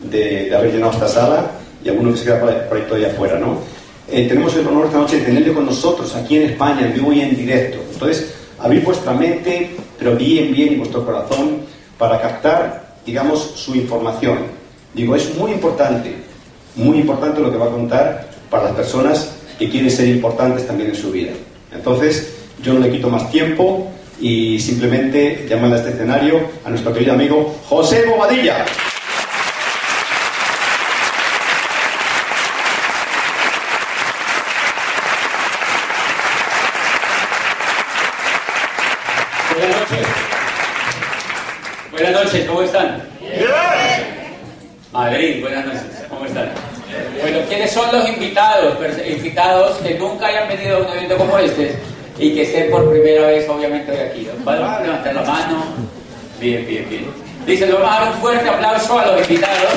de, haber llenado esta sala y algunos que se quedan por ahí todavía afuera, ¿no? Eh, tenemos el honor esta noche de tenerle con nosotros aquí en España, en vivo y en directo. Entonces, abrir vuestra mente, pero bien, bien, y vuestro corazón para captar, digamos, su información. Digo, es muy importante, muy importante lo que va a contar para las personas que quieren ser importantes también en su vida. Entonces, yo no le quito más tiempo y simplemente llamar a este escenario a nuestro querido amigo José Bobadilla. Buenas noches, ¿cómo están? Madrid, buenas noches, ¿cómo están? Bueno, ¿quiénes son los invitados? Invitados que nunca hayan venido a un evento como este y que estén por primera vez, obviamente, de aquí. ¿Vale? Levantar la mano. Bien, bien, bien. Dicen, vamos a dar un fuerte aplauso a los invitados.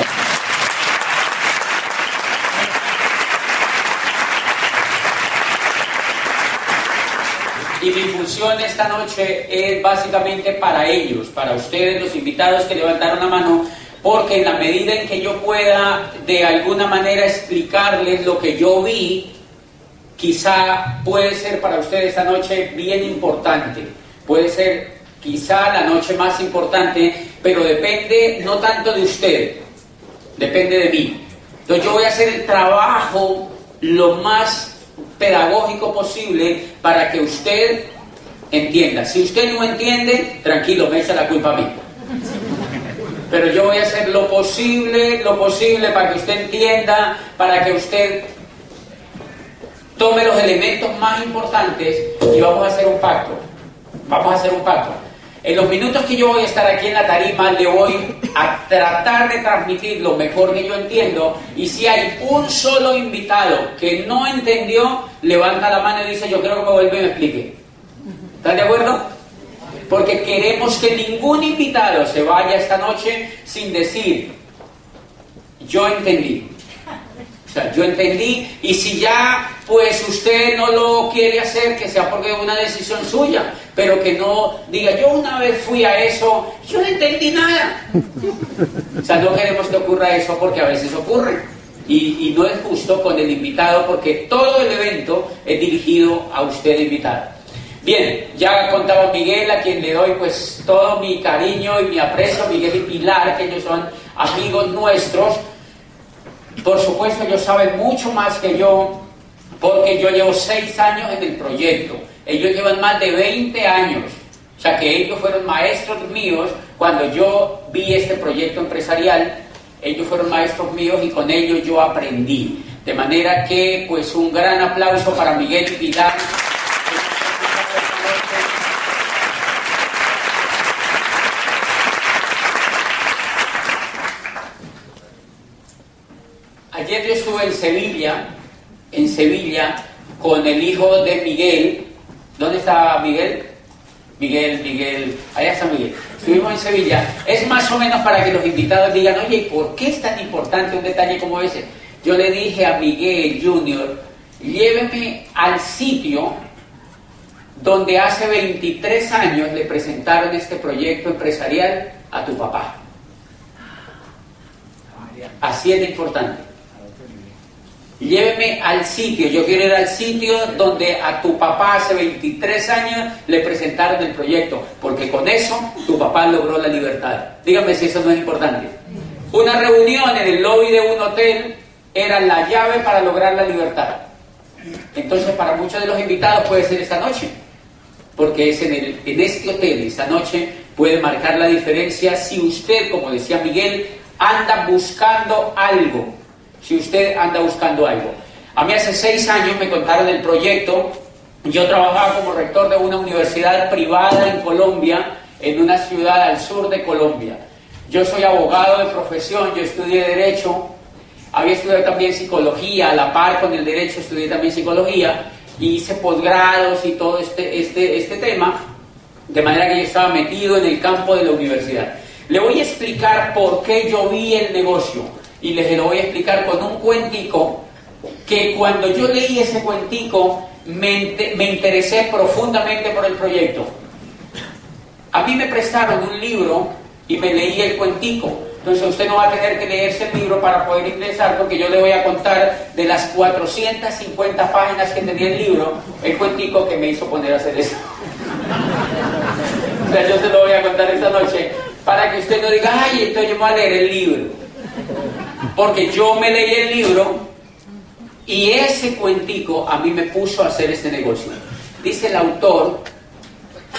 Y mi función esta noche es básicamente para ellos, para ustedes, los invitados que levantaron la mano, porque en la medida en que yo pueda de alguna manera explicarles lo que yo vi, quizá puede ser para ustedes esta noche bien importante, puede ser quizá la noche más importante, pero depende no tanto de usted, depende de mí. Entonces yo voy a hacer el trabajo lo más pedagógico posible para que usted entienda. Si usted no entiende, tranquilo, me echa la culpa a mí. Pero yo voy a hacer lo posible, lo posible para que usted entienda, para que usted tome los elementos más importantes y vamos a hacer un pacto. Vamos a hacer un pacto. En los minutos que yo voy a estar aquí en la tarima, le voy a tratar de transmitir lo mejor que yo entiendo. Y si hay un solo invitado que no entendió, levanta la mano y dice, yo creo que me vuelve y me explique. ¿Están de acuerdo? Porque queremos que ningún invitado se vaya esta noche sin decir, yo entendí. O sea, yo entendí y si ya pues usted no lo quiere hacer, que sea porque es una decisión suya, pero que no diga, yo una vez fui a eso, yo no entendí nada. O sea, no queremos que ocurra eso porque a veces ocurre. Y, no es justo con el invitado porque todo el evento es dirigido a usted invitado. Bien, ya contaba Miguel, a quien le doy pues todo mi cariño y mi aprecio, Miguel y Pilar, que ellos son amigos nuestros por supuesto, ellos saben mucho más que yo, porque yo llevo seis años en el proyecto. Ellos llevan más de 20 años. O sea que ellos fueron maestros míos cuando yo vi este proyecto empresarial. Ellos fueron maestros míos y con ellos yo aprendí. De manera que, pues, un gran aplauso para Miguel Pilar. Ayer yo estuve en Sevilla, en Sevilla, con el hijo de Miguel. ¿Dónde está Miguel? Miguel, Miguel, allá está Miguel. Estuvimos en Sevilla. Es más o menos para que los invitados digan, oye, ¿por qué es tan importante un detalle como ese? Yo le dije a Miguel Junior, lléveme al sitio donde hace 23 años le presentaron este proyecto empresarial a tu papá. Así es de importante lléveme al sitio, yo quiero ir al sitio donde a tu papá hace 23 años le presentaron el proyecto, porque con eso tu papá logró la libertad. Dígame si eso no es importante. Una reunión en el lobby de un hotel era la llave para lograr la libertad. Entonces para muchos de los invitados puede ser esta noche, porque es en, en este hotel, esta noche puede marcar la diferencia si usted, como decía Miguel, anda buscando algo si usted anda buscando algo. A mí hace seis años me contaron el proyecto. Yo trabajaba como rector de una universidad privada en Colombia, en una ciudad al sur de Colombia. Yo soy abogado de profesión, yo estudié Derecho, había estudiado también Psicología, a la par con el Derecho estudié también Psicología, y hice posgrados y todo este, este, este tema, de manera que yo estaba metido en el campo de la universidad. Le voy a explicar por qué yo vi el negocio y les lo voy a explicar con un cuentico que cuando yo leí ese cuentico me, me interesé profundamente por el proyecto. A mí me prestaron un libro y me leí el cuentico, Entonces usted no va a tener que leerse el libro para poder ingresar porque yo le voy a contar de las 450 páginas que tenía el libro, el cuentico que me hizo poner a hacer eso. o sea, yo se lo voy a contar esta noche para que usted no diga, ay, entonces yo me voy a leer el libro. Porque yo me leí el libro y ese cuentico a mí me puso a hacer este negocio. Dice el autor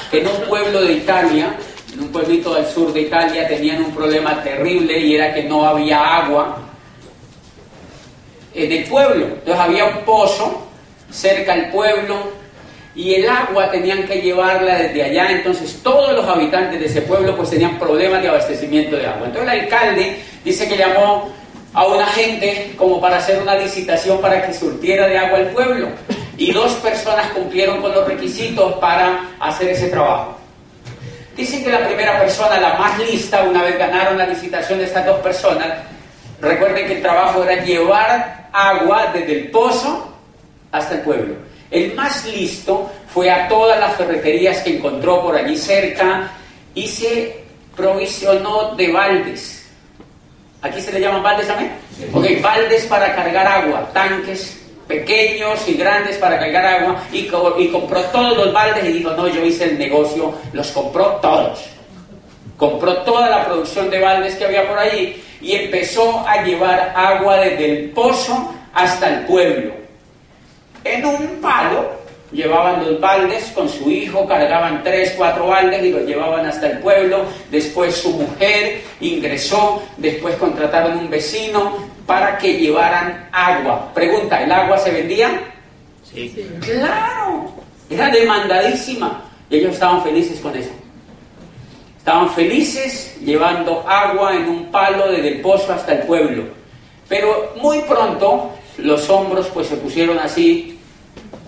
que en un pueblo de Italia en un pueblito del sur de Italia tenían un problema terrible y era que no había agua en el pueblo. Entonces había un pozo cerca del pueblo y el agua tenían que llevarla desde allá. Entonces todos los habitantes de ese pueblo pues tenían problemas de abastecimiento de agua. Entonces el alcalde dice que llamó a una gente como para hacer una licitación para que surtiera de agua el pueblo. Y dos personas cumplieron con los requisitos para hacer ese trabajo. Dicen que la primera persona, la más lista, una vez ganaron la licitación de estas dos personas, recuerden que el trabajo era llevar agua desde el pozo hasta el pueblo. El más listo fue a todas las ferreterías que encontró por allí cerca y se provisionó de baldes. ¿Aquí se le llaman baldes también? Ok, baldes para cargar agua, tanques pequeños y grandes para cargar agua y, compró todos los baldes y dijo, no, yo hice el negocio, los compró todos. Compró toda la producción de baldes que había por allí y empezó a llevar agua desde el pozo hasta el pueblo. En un palo llevaban los baldes con su hijo, cargaban tres, cuatro baldes y los llevaban hasta el pueblo. Después su mujer ingresó, después contrataron un vecino para que llevaran agua. Pregunta, ¿el agua se vendía? Sí. Claro, era demandadísima. Y ellos estaban felices con eso. Estaban felices llevando agua en un palo desde el pozo hasta el pueblo. Pero muy pronto los hombros pues se pusieron así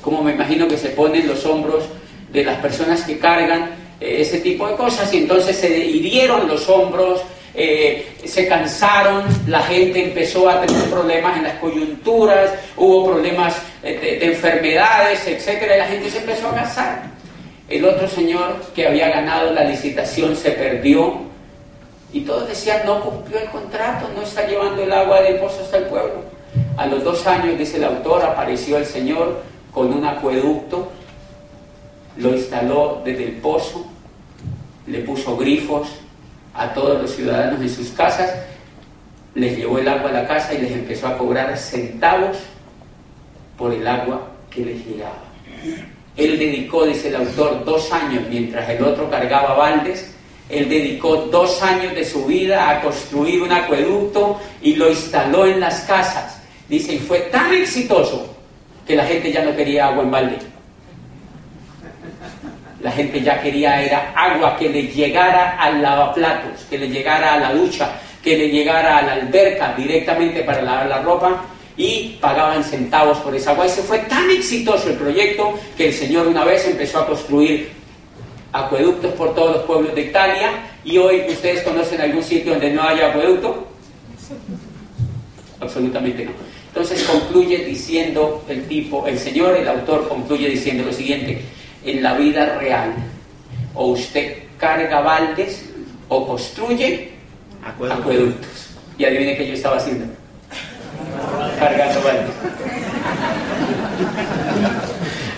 como me imagino que se ponen los hombros de las personas que cargan eh, ese tipo de cosas y entonces se hirieron los hombros, eh, se cansaron, la gente empezó a tener problemas en las coyunturas, hubo problemas eh, de, enfermedades, etcétera, y la gente se empezó a cansar. El otro señor que había ganado la licitación se perdió y todos decían no cumplió el contrato, no está llevando el agua del pozo hasta el pueblo. A los dos años, dice el autor, apareció el Señor con un acueducto, lo instaló desde el pozo, le puso grifos a todos los ciudadanos en sus casas, les llevó el agua a la casa y les empezó a cobrar centavos por el agua que les llegaba. Él dedicó, dice el autor, dos años mientras el otro cargaba baldes, él dedicó dos años de su vida a construir un acueducto y lo instaló en las casas. Dice, y fue tan exitoso que la gente ya no quería agua en balde. La gente ya quería era agua que le llegara al lavaplatos, que le llegara a la ducha, que le llegara a la alberca directamente para lavar la ropa y pagaban centavos por esa agua. Y se fue tan exitoso el proyecto que el Señor una vez empezó a construir acueductos por todos los pueblos de Italia y hoy ustedes conocen algún sitio donde no haya acueducto. Absolutamente no. Entonces concluye diciendo el tipo, el señor, el autor concluye diciendo lo siguiente, en la vida real, o usted carga baldes o construye acueductos. Y adivine qué yo estaba haciendo. Cargando baldes.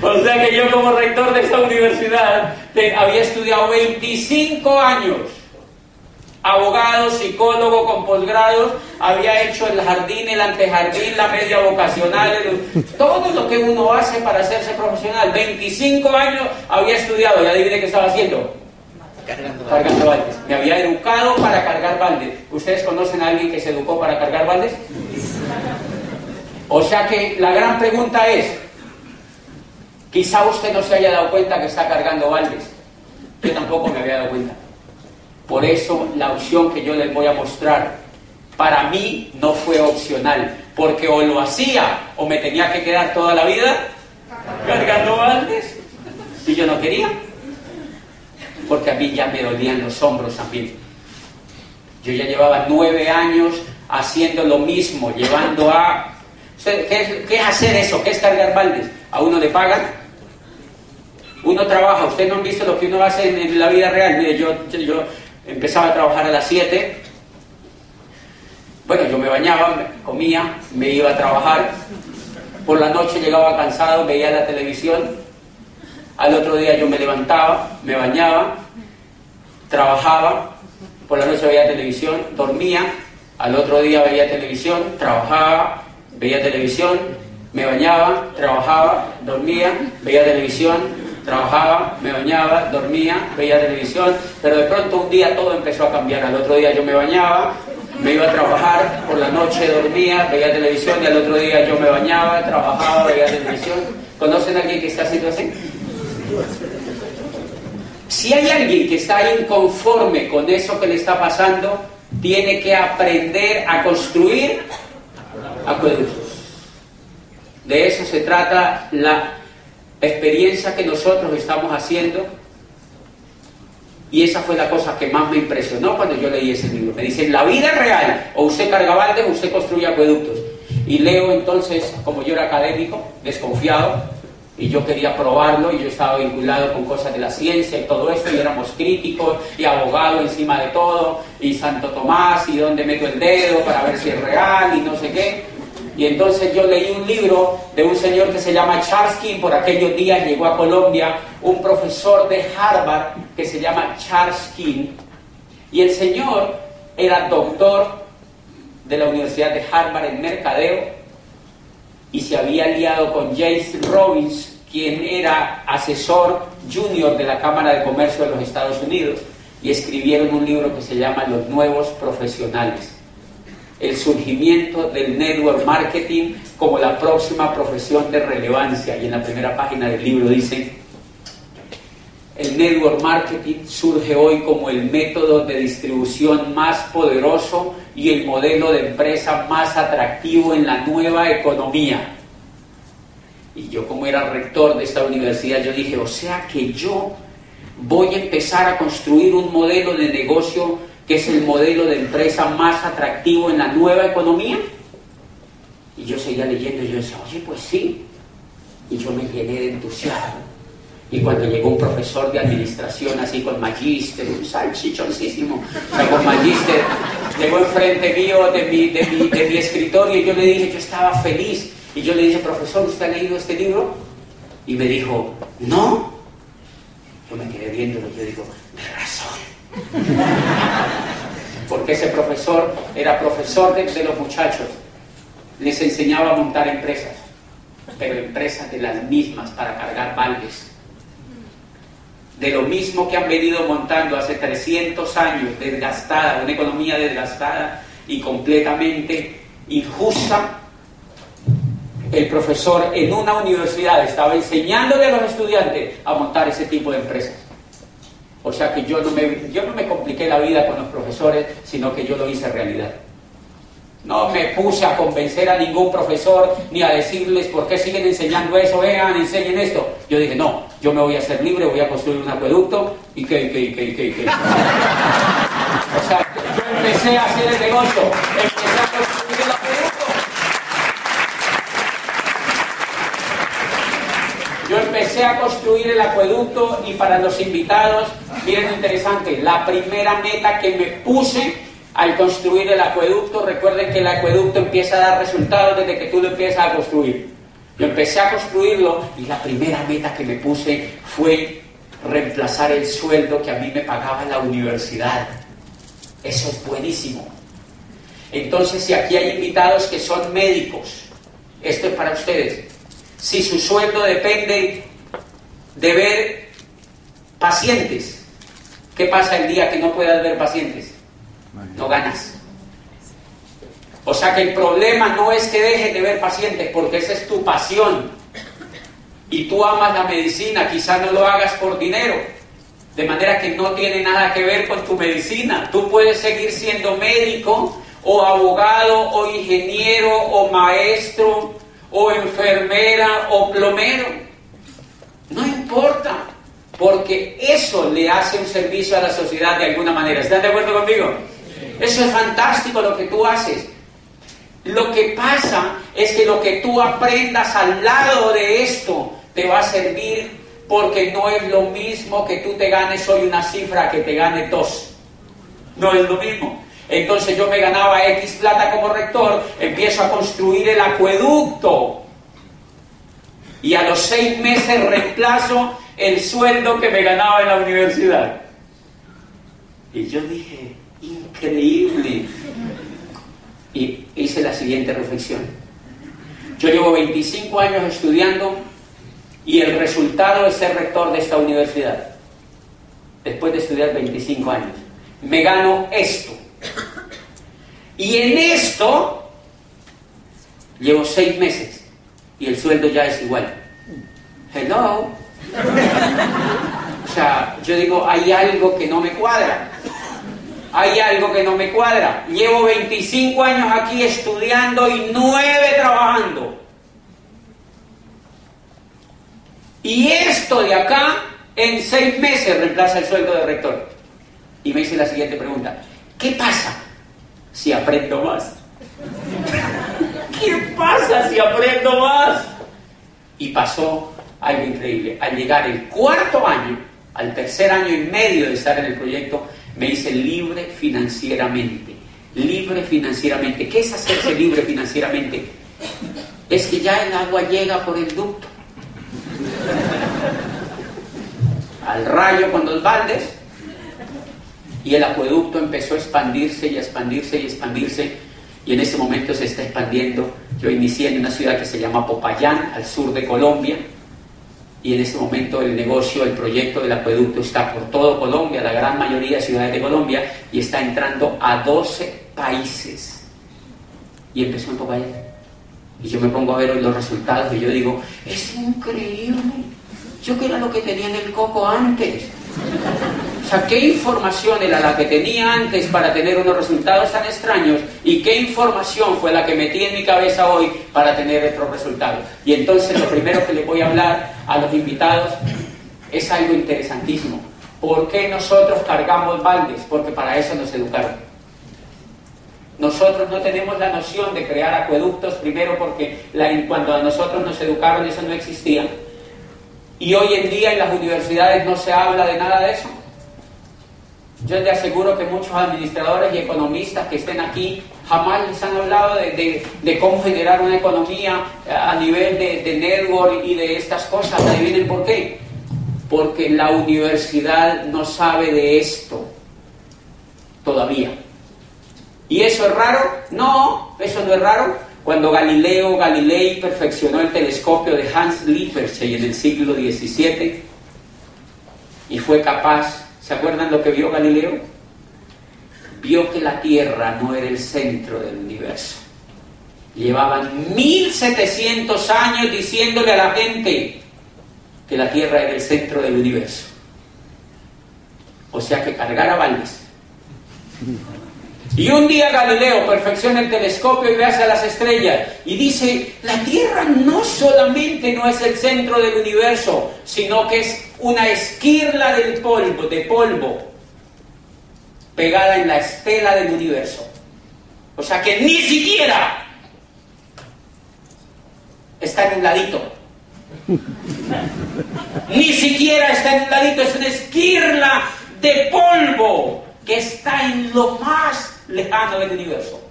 O sea que yo como rector de esa universidad había estudiado 25 años abogado, psicólogo con posgrados, había hecho el jardín, el antejardín, la media vocacional, todo lo que uno hace para hacerse profesional. 25 años había estudiado y adivine qué estaba haciendo. Cargando, baldes. Me había educado para cargar baldes. ¿Ustedes conocen a alguien que se educó para cargar baldes? O sea que la gran pregunta es, quizá usted no se haya dado cuenta que está cargando baldes. Yo tampoco me había dado cuenta. Por eso la opción que yo les voy a mostrar para mí no fue opcional, porque o lo hacía o me tenía que quedar toda la vida cargando baldes y yo no quería, porque a mí ya me dolían los hombros también. Yo ya llevaba nueve años haciendo lo mismo, llevando a... ¿Qué es, hacer eso? ¿Qué es cargar baldes? ¿A uno le pagan? Uno trabaja, ustedes no han visto lo que uno hace en, la vida real. Mire, yo, yo Empezaba a trabajar a las 7 me bañaba, comía, me iba a trabajar. Por la noche llegaba cansado, veía la televisión. Al otro día yo me levantaba, me bañaba, trabajaba. Por la noche veía televisión, dormía. Al otro día veía televisión, trabajaba, veía televisión, me bañaba, trabajaba, dormía, veía televisión, trabajaba, me bañaba, dormía, veía televisión, pero de pronto un día todo empezó a cambiar. Al otro día yo me bañaba, me iba a trabajar, por la noche dormía, veía televisión y al otro día yo me bañaba, trabajaba, veía televisión. ¿Conocen a alguien que está haciendo así? Si hay alguien que está inconforme con eso que le está pasando, tiene que aprender a construir acueductos. De eso se trata la experiencia que nosotros estamos haciendo. Y esa fue la cosa que más me impresionó cuando yo leí ese libro. Me dicen, la vida es real, o usted carga baldes o usted construye acueductos. Y leo entonces, como yo era académico, desconfiado, y yo quería probarlo, y yo estaba vinculado con cosas de la ciencia y todo esto, y éramos críticos, y abogado encima de todo, y Santo Tomás, y dónde meto el dedo para ver si es real, y no sé qué. Y entonces yo leí un libro de un señor que se llama Charles King, por aquellos días llegó a Colombia un profesor de Harvard que se llama Charles King. Y el señor era doctor de la Universidad de Harvard en mercadeo y se había liado con James Robbins, quien era asesor junior de la Cámara de Comercio de los Estados Unidos, y escribieron un libro que se llama Los Nuevos Profesionales el surgimiento del network marketing como la próxima profesión de relevancia. Y en la primera página del libro dice, el network marketing surge hoy como el método de distribución más poderoso y el modelo de empresa más atractivo en la nueva economía. Y yo como era rector de esta universidad, yo dije, o sea que yo voy a empezar a construir un modelo de negocio que es el modelo de empresa más atractivo en la nueva economía. Y yo seguía leyendo y yo decía, oye, pues sí. Y yo me llené de entusiasmo. Y cuando llegó un profesor de administración así con magíster, un salchichoncísimo, con magíster, llegó enfrente mío de mi, de, mi, de mi escritorio y yo le dije, yo estaba feliz. Y yo le dije, profesor, ¿usted ha leído este libro? Y me dijo, no. Yo me quedé viéndolo y yo digo, de razón. Porque ese profesor era profesor de, los muchachos. Les enseñaba a montar empresas, pero empresas de las mismas para cargar baldes. De lo mismo que han venido montando hace 300 años, desgastada, una economía desgastada y completamente injusta, el profesor en una universidad estaba enseñándole a los estudiantes a montar ese tipo de empresas. O sea que yo no me, yo no me compliqué la vida con los profesores, sino que yo lo hice realidad. No me puse a convencer a ningún profesor ni a decirles por qué siguen enseñando eso, vean, enseñen esto. Yo dije, no, yo me voy a hacer libre, voy a construir un acueducto y qué, qué, qué, qué, qué. O sea, yo empecé a hacer el negocio, empecé a construir el acueducto. Yo empecé a construir el acueducto y para los invitados, miren lo interesante, la primera meta que me puse al construir el acueducto, recuerden que el acueducto empieza a dar resultados desde que tú lo empiezas a construir. Yo empecé a construirlo y la primera meta que me puse fue reemplazar el sueldo que a mí me pagaba la universidad. Eso es buenísimo. Entonces, si aquí hay invitados que son médicos, esto es para ustedes. Si su sueldo depende de ver pacientes, ¿qué pasa el día que no puedas ver pacientes? No ganas. O sea que el problema no es que dejes de ver pacientes, porque esa es tu pasión. Y tú amas la medicina, quizás no lo hagas por dinero. De manera que no tiene nada que ver con tu medicina. Tú puedes seguir siendo médico o abogado o ingeniero o maestro o enfermera o plomero. Importa, porque eso le hace un servicio a la sociedad de alguna manera. ¿Están de acuerdo conmigo? Eso es fantástico lo que tú haces. Lo que pasa es que lo que tú aprendas al lado de esto te va a servir porque no es lo mismo que tú te ganes hoy una cifra que te gane dos. No es lo mismo. Entonces yo me ganaba X plata como rector, empiezo a construir el acueducto. Y a los seis meses reemplazo el sueldo que me ganaba en la universidad. Y yo dije, increíble. Y hice la siguiente reflexión. Yo llevo 25 años estudiando y el resultado es ser rector de esta universidad. Después de estudiar 25 años. Me gano esto. Y en esto llevo seis meses y el sueldo ya es igual. Hello. O sea, yo digo, hay algo que no me cuadra. Hay algo que no me cuadra. Llevo 25 años aquí estudiando y 9 trabajando. Y esto de acá, en seis meses, reemplaza el sueldo de rector. Y me hice la siguiente pregunta. ¿Qué pasa si aprendo más? ¿Qué pasa si aprendo más? Y pasó algo increíble. Al llegar el cuarto año, al tercer año y medio de estar en el proyecto, me hice libre financieramente. Libre financieramente. ¿Qué es hacerse libre financieramente? Es que ya el agua llega por el ducto. Al rayo con dos baldes. Y el acueducto empezó a expandirse y a expandirse y a expandirse. Y en ese momento se está expandiendo. Yo inicié en una ciudad que se llama Popayán, al sur de Colombia y en este momento el negocio, el proyecto del acueducto está por todo Colombia, la gran mayoría de ciudades de Colombia, y está entrando a 12 países. Y empezó en Popayán. Y yo me pongo a ver los resultados y yo digo, es increíble. Yo que era lo que tenía en el coco antes. O sea, ¿qué información era la que tenía antes para tener unos resultados tan extraños? ¿Y qué información fue la que metí en mi cabeza hoy para tener estos resultados? Y entonces lo primero que les voy a hablar a los invitados es algo interesantísimo. ¿Por qué nosotros cargamos baldes? Porque para eso nos educaron. Nosotros no tenemos la noción de crear acueductos, primero porque cuando a nosotros nos educaron eso no existía. Y hoy en día en las universidades no se habla de nada de eso. Yo te aseguro que muchos administradores y economistas que estén aquí jamás les han hablado de, cómo generar una economía a nivel de, network y de estas cosas. Adivinen por qué. Porque la universidad no sabe de esto todavía. ¿Y eso es raro? No, eso no es raro. Cuando Galileo Galilei perfeccionó el telescopio de Hans Lippershey en el siglo XVII y fue capaz ¿Se acuerdan lo que vio Galileo? Vio que la Tierra no era el centro del universo. Llevaban 1700 años diciéndole a la gente que la Tierra era el centro del universo. O sea que cargara Valdes. Y un día Galileo perfecciona el telescopio y ve hacia las estrellas y dice, la Tierra no solamente no es el centro del universo, sino que es una esquirla del polvo, de polvo, pegada en la estela del universo. O sea que ni siquiera está en un ladito. ni siquiera está en un ladito, es una esquirla de polvo que está en lo más lejano del universo.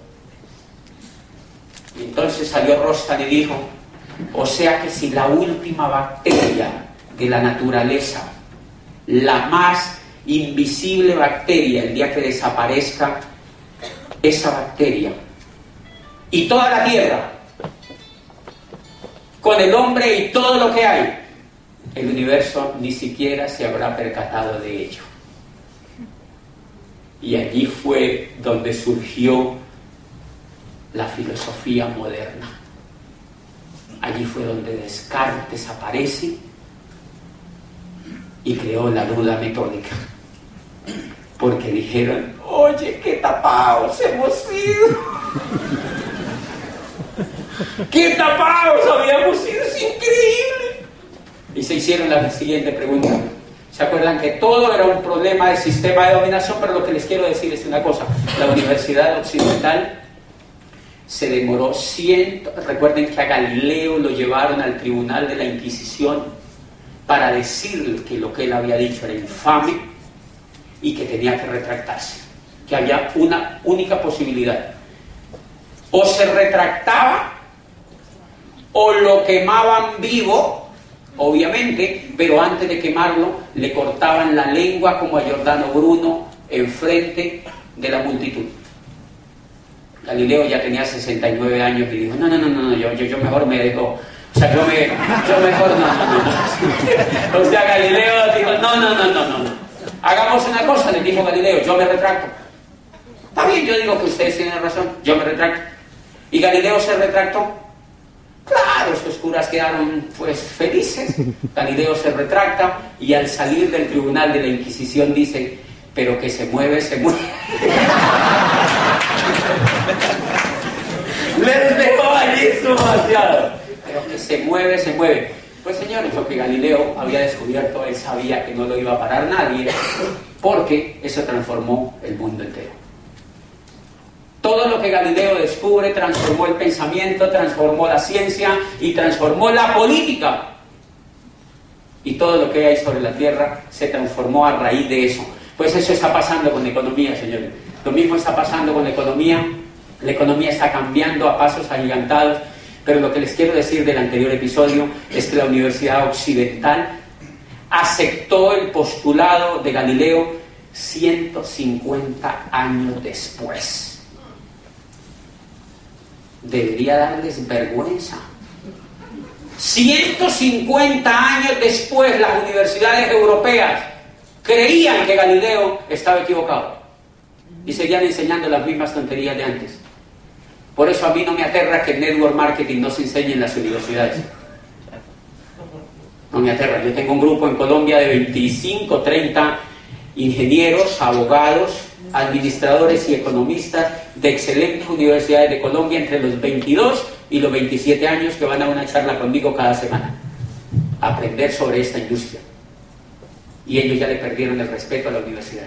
Y entonces salió Rostan y dijo, o sea que si la última bacteria de la naturaleza, la más invisible bacteria, el día que desaparezca esa bacteria, y toda la tierra, con el hombre y todo lo que hay, el universo ni siquiera se habrá percatado de ello. Y allí fue donde surgió la filosofía moderna. Allí fue donde Descartes aparece y creó la duda metódica. Porque dijeron, oye, qué tapados hemos sido. qué tapados habíamos sido, es increíble. Y se hicieron la siguiente pregunta. ¿Se acuerdan que todo era un problema de sistema de dominación? Pero lo que les quiero decir es una cosa. La Universidad Occidental se demoró ciento... Recuerden que a Galileo lo llevaron al tribunal de la Inquisición para decirle que lo que él había dicho era infame y que tenía que retractarse. que había una única posibilidad. O se retractaba o lo quemaban vivo, obviamente, pero antes de quemarlo le cortaban la lengua como a Giordano Bruno enfrente de la multitud. Galileo ya tenía 69 años y dijo, no, no, no, no, yo, yo, mejor me dejo, o sea, yo, me, yo mejor no, no, no. O sea, Galileo dijo, no, no, no, no, no. Hagamos una cosa, le dijo Galileo, yo me retracto. Está bien, yo digo que ustedes tienen razón, yo me retracto. Y Galileo se retractó. Claro, estos curas quedaron pues felices. Galileo se retracta y al salir del tribunal de la Inquisición dice, pero que se mueve, se mueve. Les dejó allí demasiado. Pero que se mueve, se mueve. Pues señores, lo que Galileo había descubierto, él sabía que no lo iba a parar nadie, porque eso transformó el mundo entero. Todo lo que Galileo descubre transformó el pensamiento, transformó la ciencia y transformó la política. Y todo lo que hay sobre la tierra se transformó a raíz de eso. Pues eso está pasando con la economía, señores. Lo mismo está pasando con la economía. La economía está cambiando a pasos agigantados. Pero lo que les quiero decir del anterior episodio es que la Universidad Occidental aceptó el postulado de Galileo 150 años después debería darles vergüenza. 150 años después las universidades europeas creían que Galileo estaba equivocado y seguían enseñando las mismas tonterías de antes. Por eso a mí no me aterra que el network marketing no se enseñe en las universidades. No me aterra. Yo tengo un grupo en Colombia de 25, 30 ingenieros, abogados, administradores y economistas de excelentes universidades de Colombia entre los 22 y los 27 años que van a una charla conmigo cada semana aprender sobre esta industria. Y ellos ya le perdieron el respeto a la universidad.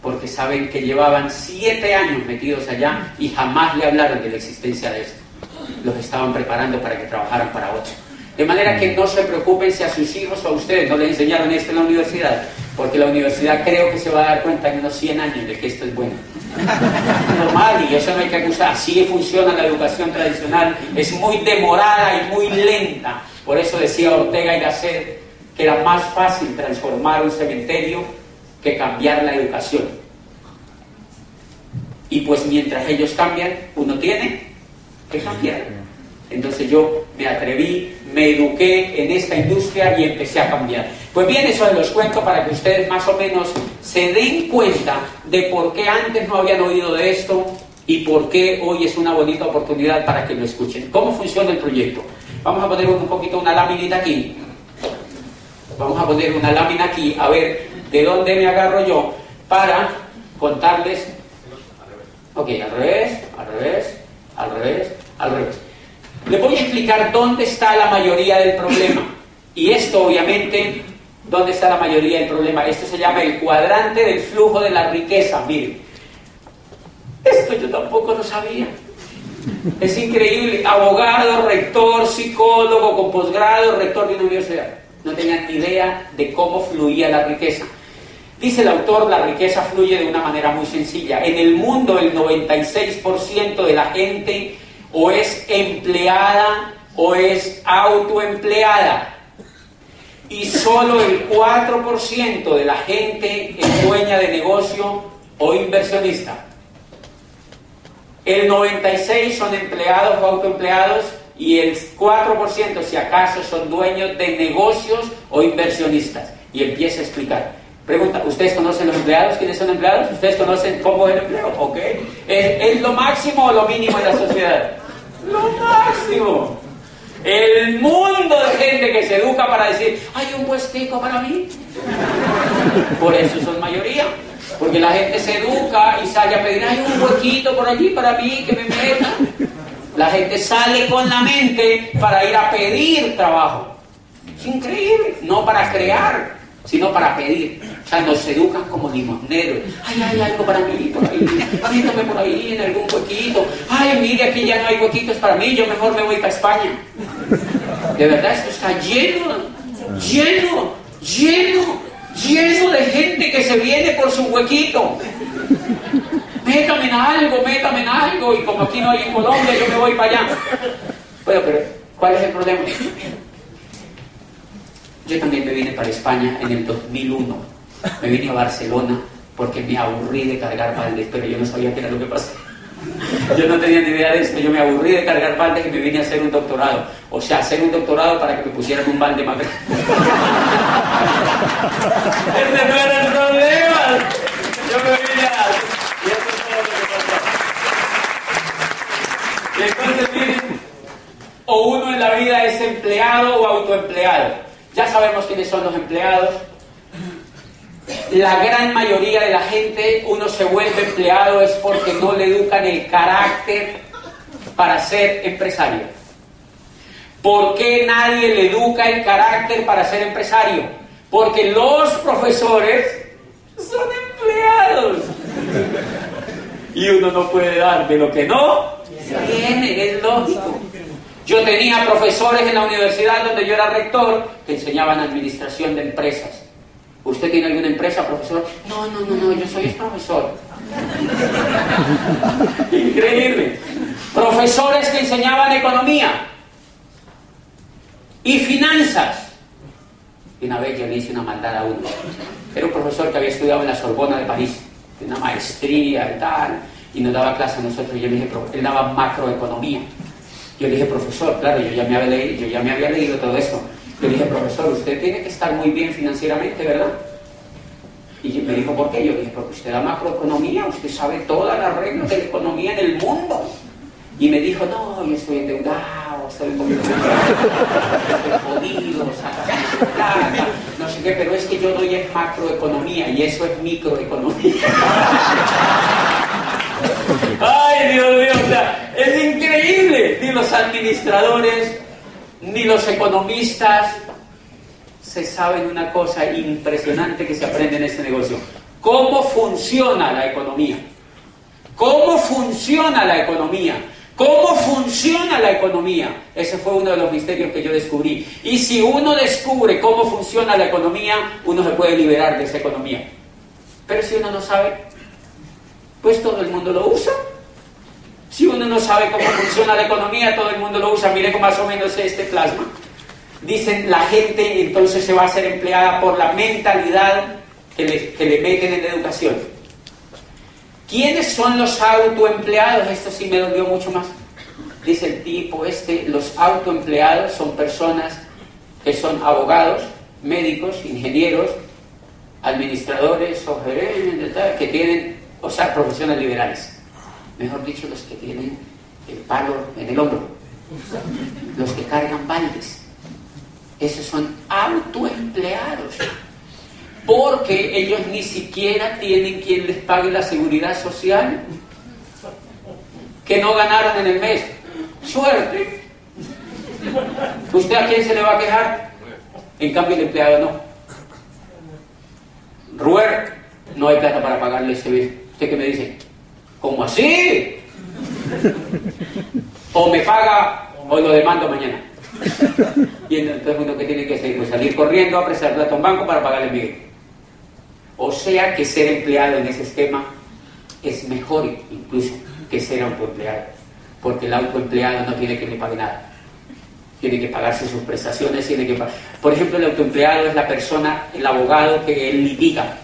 Porque saben que llevaban siete años metidos allá y jamás le hablaron de la existencia de esto. Los estaban preparando para que trabajaran para otros. De manera que no se preocupen si a sus hijos o a ustedes no le enseñaron esto en la universidad, porque la universidad creo que se va a dar cuenta en unos 100 años de que esto es bueno. Normal, y eso no hay que acusar. Así funciona la educación tradicional, es muy demorada y muy lenta. Por eso decía Ortega y Gasset que era más fácil transformar un cementerio que cambiar la educación. Y pues mientras ellos cambian, uno tiene que cambiar. Entonces yo me atreví, me eduqué en esta industria y empecé a cambiar. Pues bien, eso los cuento para que ustedes más o menos se den cuenta de por qué antes no habían oído de esto y por qué hoy es una bonita oportunidad para que lo escuchen. ¿Cómo funciona el proyecto? Vamos a poner un poquito una lámina aquí. Vamos a poner una lámina aquí, a ver de dónde me agarro yo para contarles. Ok, al revés, al revés, al revés, al revés. Le voy a explicar dónde está la mayoría del problema. Y esto, obviamente, ¿dónde está la mayoría del problema? Esto se llama el cuadrante del flujo de la riqueza. Miren, esto yo tampoco lo sabía. Es increíble. Abogado, rector, psicólogo, con posgrado, rector de una universidad. No tenían ni idea de cómo fluía la riqueza. Dice el autor, la riqueza fluye de una manera muy sencilla. En el mundo el 96% de la gente o es empleada o es autoempleada. Y solo el 4% de la gente es dueña de negocio o inversionista. El 96% son empleados o autoempleados y el 4% si acaso son dueños de negocios o inversionistas. Y empieza a explicar. Pregunta, ¿ustedes conocen los empleados? ¿Quiénes son empleados? ¿Ustedes conocen cómo es el empleo? ¿Ok? ¿Es, ¿Es lo máximo o lo mínimo en la sociedad? Lo máximo. El mundo de gente que se educa para decir, hay un puestico para mí. Por eso son mayoría. Porque la gente se educa y sale a pedir, hay un huequito por allí para mí que me meta. La gente sale con la mente para ir a pedir trabajo. Es increíble, no para crear, sino para pedir. O sea, nos educan como limosneros. Ay, hay algo para mí por ahí. Métame por ahí en algún huequito. Ay, mire, aquí ya no hay huequitos para mí. Yo mejor me voy para España. De verdad, esto está lleno, lleno, lleno, lleno de gente que se viene por su huequito. Métame en algo, métame en algo. Y como aquí no hay en Colombia, yo me voy para allá. Bueno, pero ¿cuál es el problema? Yo también me vine para España en el 2001. Me vine a Barcelona porque me aburrí de cargar baldes, pero yo no sabía qué era lo que pasaba. Yo no tenía ni idea de esto, yo me aburrí de cargar baldes y me vine a hacer un doctorado. O sea, hacer un doctorado para que me pusieran un balde más grande. Ese no era el problema. Yo me vine a... Y eso es todo lo que pasó. Y entonces miren, o uno en la vida es empleado o autoempleado. Ya sabemos quiénes son los empleados, la gran mayoría de la gente, uno se vuelve empleado es porque no le educan el carácter para ser empresario. ¿Por qué nadie le educa el carácter para ser empresario? Porque los profesores son empleados. Y uno no puede dar de lo que no tiene, es lógico. Yo tenía profesores en la universidad donde yo era rector que enseñaban administración de empresas ¿Usted tiene alguna empresa, profesor? No, no, no, no, yo soy profesor. Increíble. Profesores que enseñaban economía y finanzas. Y una vez yo le hice una maldad a uno. Era un profesor que había estudiado en la Sorbona de París, de una maestría y tal, y nos daba clase a nosotros. Y yo le dije, él daba macroeconomía. Yo le dije, profesor, claro, yo ya me había leído, yo ya me había leído todo esto. Le dije, profesor, usted tiene que estar muy bien financieramente, ¿verdad? Y me dijo, ¿por qué? Yo dije, porque usted da macroeconomía, usted sabe todas las reglas de la economía en el mundo. Y me dijo, no, yo estoy endeudado, estoy jodido, plata, no sé qué, pero es que yo doy macroeconomía y eso es microeconomía. Ay, Dios mío, es increíble. Ni los administradores, ni los economistas se saben una cosa impresionante que se aprende en este negocio. ¿Cómo funciona la economía? ¿Cómo funciona la economía? ¿Cómo funciona la economía? Ese fue uno de los misterios que yo descubrí. Y si uno descubre cómo funciona la economía, uno se puede liberar de esa economía. Pero si uno no sabe, pues todo el mundo lo usa. Si uno no sabe cómo funciona la economía, todo el mundo lo usa. Mire más o menos este plasma. Dicen la gente entonces se va a ser empleada por la mentalidad que le, que le meten en la educación. ¿Quiénes son los autoempleados? Esto sí me dolió mucho más. Dice el tipo este, los autoempleados son personas que son abogados, médicos, ingenieros, administradores que tienen, o sea, profesiones liberales mejor dicho, los que tienen el palo en el hombro, los que cargan baldes. Esos son autoempleados, porque ellos ni siquiera tienen quien les pague la seguridad social que no ganaron en el mes. Suerte. ¿Usted a quién se le va a quejar? En cambio, el empleado no. Ruer, no hay plata para pagarle ese mes. ¿Usted qué me dice? ¿Cómo así? O me paga o lo demando mañana. Y entonces uno que tiene que pues salir corriendo a prestar plata a un banco para pagarle Miguel. O sea que ser empleado en ese esquema es mejor incluso que ser autoempleado. Porque el autoempleado no tiene que le pague nada. Tiene que pagarse sus prestaciones, tiene que Por ejemplo, el autoempleado es la persona, el abogado que él litiga.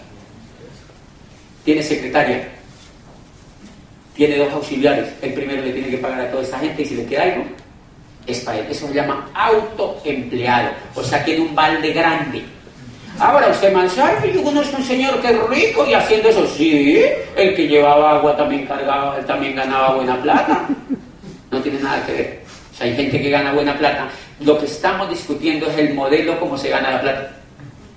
Tiene secretaria tiene dos auxiliares. El primero le tiene que pagar a toda esa gente y si le queda algo, es para. Eso se llama autoempleado. O sea, tiene un balde grande. Ahora usted mansa, yo conozco un señor que es rico y haciendo eso, sí, el que llevaba agua también cargaba, también ganaba buena plata. No tiene nada que ver. O sea, hay gente que gana buena plata. Lo que estamos discutiendo es el modelo como se gana la plata,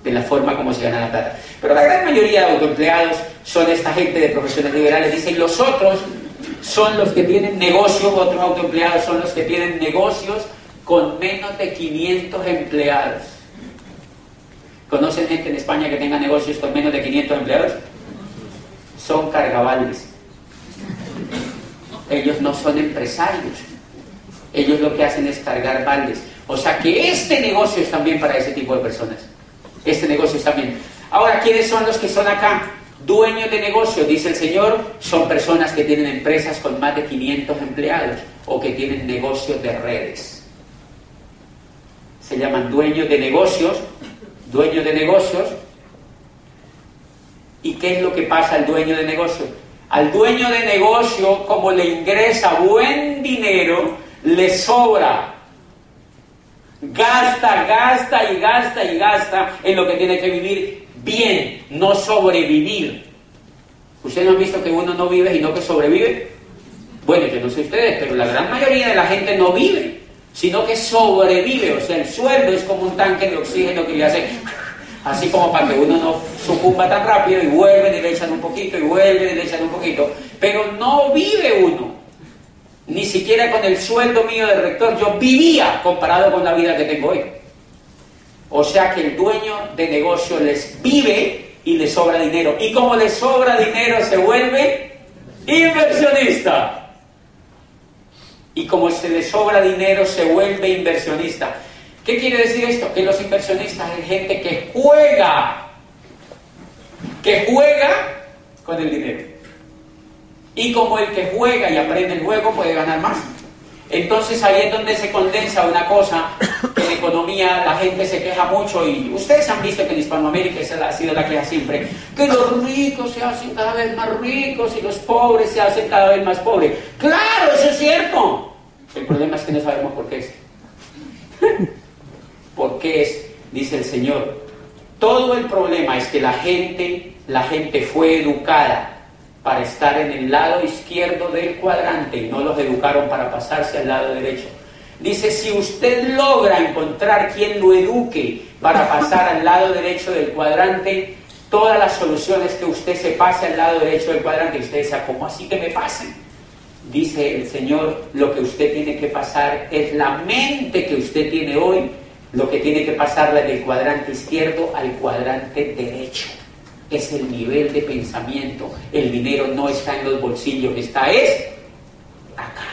de la forma como se gana la plata. Pero la gran mayoría de autoempleados son esta gente de profesiones liberales. Dicen, los otros son los que tienen negocios, otros autoempleados son los que tienen negocios con menos de 500 empleados. ¿Conocen gente en España que tenga negocios con menos de 500 empleados? Son cargabaldes. Ellos no son empresarios. Ellos lo que hacen es cargar baldes. O sea que este negocio es también para ese tipo de personas. Este negocio es también. Ahora, ¿quiénes son los que son acá? Dueños de negocio, dice el Señor, son personas que tienen empresas con más de 500 empleados o que tienen negocios de redes. Se llaman dueños de negocios, dueños de negocios. ¿Y qué es lo que pasa al dueño de negocio? Al dueño de negocio, como le ingresa buen dinero, le sobra. Gasta, gasta y gasta y gasta en lo que tiene que vivir bien, no sobrevivir. ¿Ustedes no han visto que uno no vive y no que sobrevive? Bueno, yo no sé ustedes, pero la gran mayoría de la gente no vive, sino que sobrevive. O sea, el sueldo es como un tanque de oxígeno que le hace así como para que uno no sucumba tan rápido y vuelve y le echan un poquito y vuelve y le echan un poquito. Pero no vive uno. Ni siquiera con el sueldo mío de rector yo vivía comparado con la vida que tengo hoy. O sea que el dueño de negocio les vive y le sobra dinero. Y como le sobra dinero se vuelve inversionista. Y como se le sobra dinero se vuelve inversionista. ¿Qué quiere decir esto? Que los inversionistas es gente que juega, que juega con el dinero. Y como el que juega y aprende el juego puede ganar más. Entonces ahí es donde se condensa una cosa en economía la gente se queja mucho y ustedes han visto que en Hispanoamérica esa ha sido la queja siempre, que los ricos se hacen cada vez más ricos y los pobres se hacen cada vez más pobres. Claro, eso es cierto. El problema es que no sabemos por qué es. ¿Por qué es? Dice el Señor. Todo el problema es que la gente, la gente fue educada para estar en el lado izquierdo del cuadrante y no los educaron para pasarse al lado derecho. Dice, si usted logra encontrar quien lo eduque para pasar al lado derecho del cuadrante, todas las soluciones que usted se pase al lado derecho del cuadrante, usted dice, ¿cómo así que me pasen? Dice el Señor, lo que usted tiene que pasar es la mente que usted tiene hoy, lo que tiene que pasarla del cuadrante izquierdo al cuadrante derecho es el nivel de pensamiento. El dinero no está en los bolsillos, está es acá.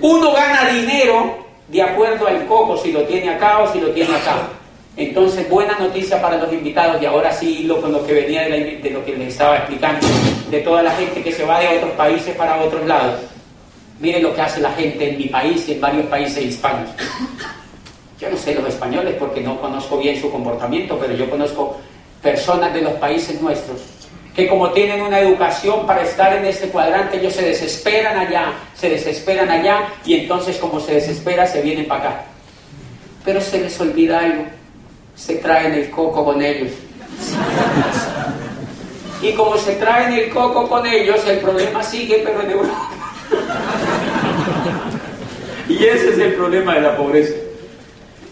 Uno gana dinero de acuerdo al coco, si lo tiene acá o si lo tiene acá. Entonces, buena noticia para los invitados, y ahora sí lo, con lo que venía de, de lo que les estaba explicando, de toda la gente que se va de otros países para otros lados. Miren lo que hace la gente en mi país y en varios países hispanos. Yo no sé los españoles porque no conozco bien su comportamiento, pero yo conozco personas de los países nuestros que como tienen una educación para estar en este cuadrante, ellos se desesperan allá, se desesperan allá y entonces como se desespera se vienen para acá. Pero se les olvida algo, se traen el coco con ellos. Y como se traen el coco con ellos, el problema sigue, pero en Europa. Y ese es el problema de la pobreza.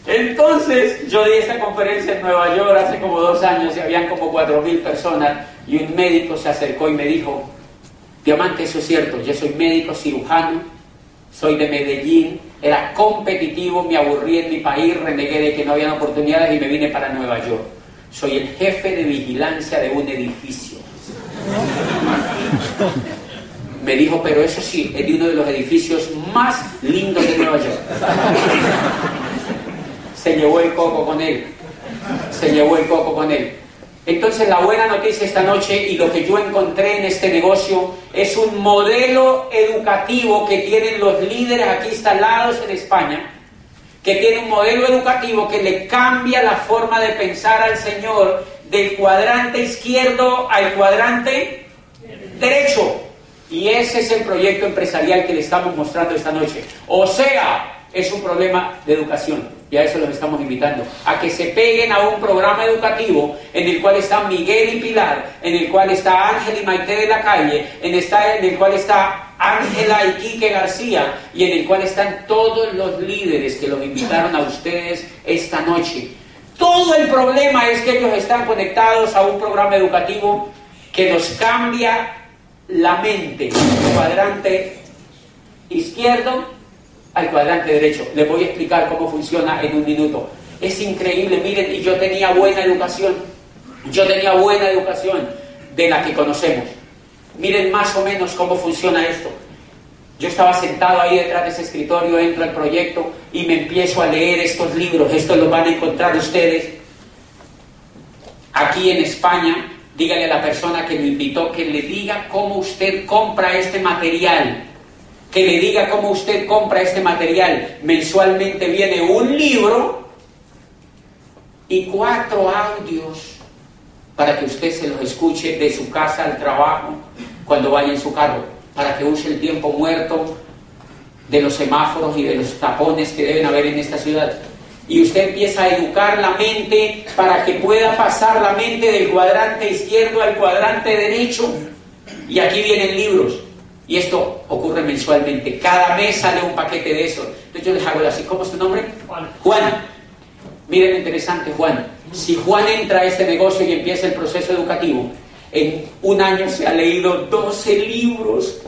Entonces yo di esta conferencia en Nueva York hace como dos años y habían como cuatro mil personas y un médico se acercó y me dijo, Diamante, eso es cierto, yo soy médico cirujano, soy de Medellín, era competitivo, me aburrí en mi país, renegué de que no había oportunidades y me vine para Nueva York. Soy el jefe de vigilancia de un edificio. Me dijo, pero eso sí, es de uno de los edificios más lindos de Nueva York se llevó el coco con él. Se llevó el coco con él. Entonces la buena noticia esta noche y lo que yo encontré en este negocio es un modelo educativo que tienen los líderes aquí instalados en España, que tiene un modelo educativo que le cambia la forma de pensar al Señor del cuadrante izquierdo al cuadrante derecho. Y ese es el proyecto empresarial que le estamos mostrando esta noche. O sea, es un problema de educación. Y a eso los estamos invitando, a que se peguen a un programa educativo en el cual está Miguel y Pilar, en el cual está Ángel y Maite de la calle, en, el cual está Ángela y Quique García y en el cual están todos los líderes que los invitaron a ustedes esta noche. Todo el problema es que ellos están conectados a un programa educativo que nos cambia la mente, cuadrante izquierdo al cuadrante derecho. Les voy a explicar cómo funciona en un minuto. Es increíble, miren, y yo tenía buena educación. Yo tenía buena educación de la que conocemos. Miren más o menos cómo funciona esto. Yo estaba sentado ahí detrás de ese escritorio, entro al proyecto y me empiezo a leer estos libros. Estos los van a encontrar ustedes. aquí en España, dígale a la persona que lo invitó que le diga cómo usted compra este material. Que le diga cómo usted compra este material. Mensualmente viene un libro y cuatro audios para que usted se los escuche de su casa al trabajo cuando vaya en su carro, para que use el tiempo muerto de los semáforos y de los tapones que deben haber en esta ciudad. Y usted empieza a educar la mente para que pueda pasar la mente del cuadrante izquierdo al cuadrante derecho. Y aquí vienen libros. Y esto ocurre mensualmente. Cada mes sale un paquete de eso. Entonces yo les hago así. ¿Cómo es tu nombre? Juan. Juan. Miren lo interesante, Juan. Si Juan entra a este negocio y empieza el proceso educativo, en un año se ha leído 12 libros.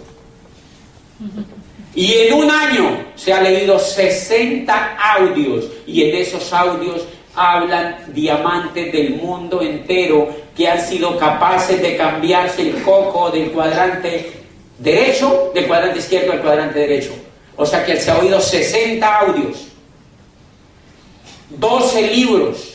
Y en un año se ha leído 60 audios. Y en esos audios hablan diamantes del mundo entero que han sido capaces de cambiarse el coco del cuadrante derecho, del cuadrante izquierdo al cuadrante derecho. O sea que se ha oído 60 audios, 12 libros.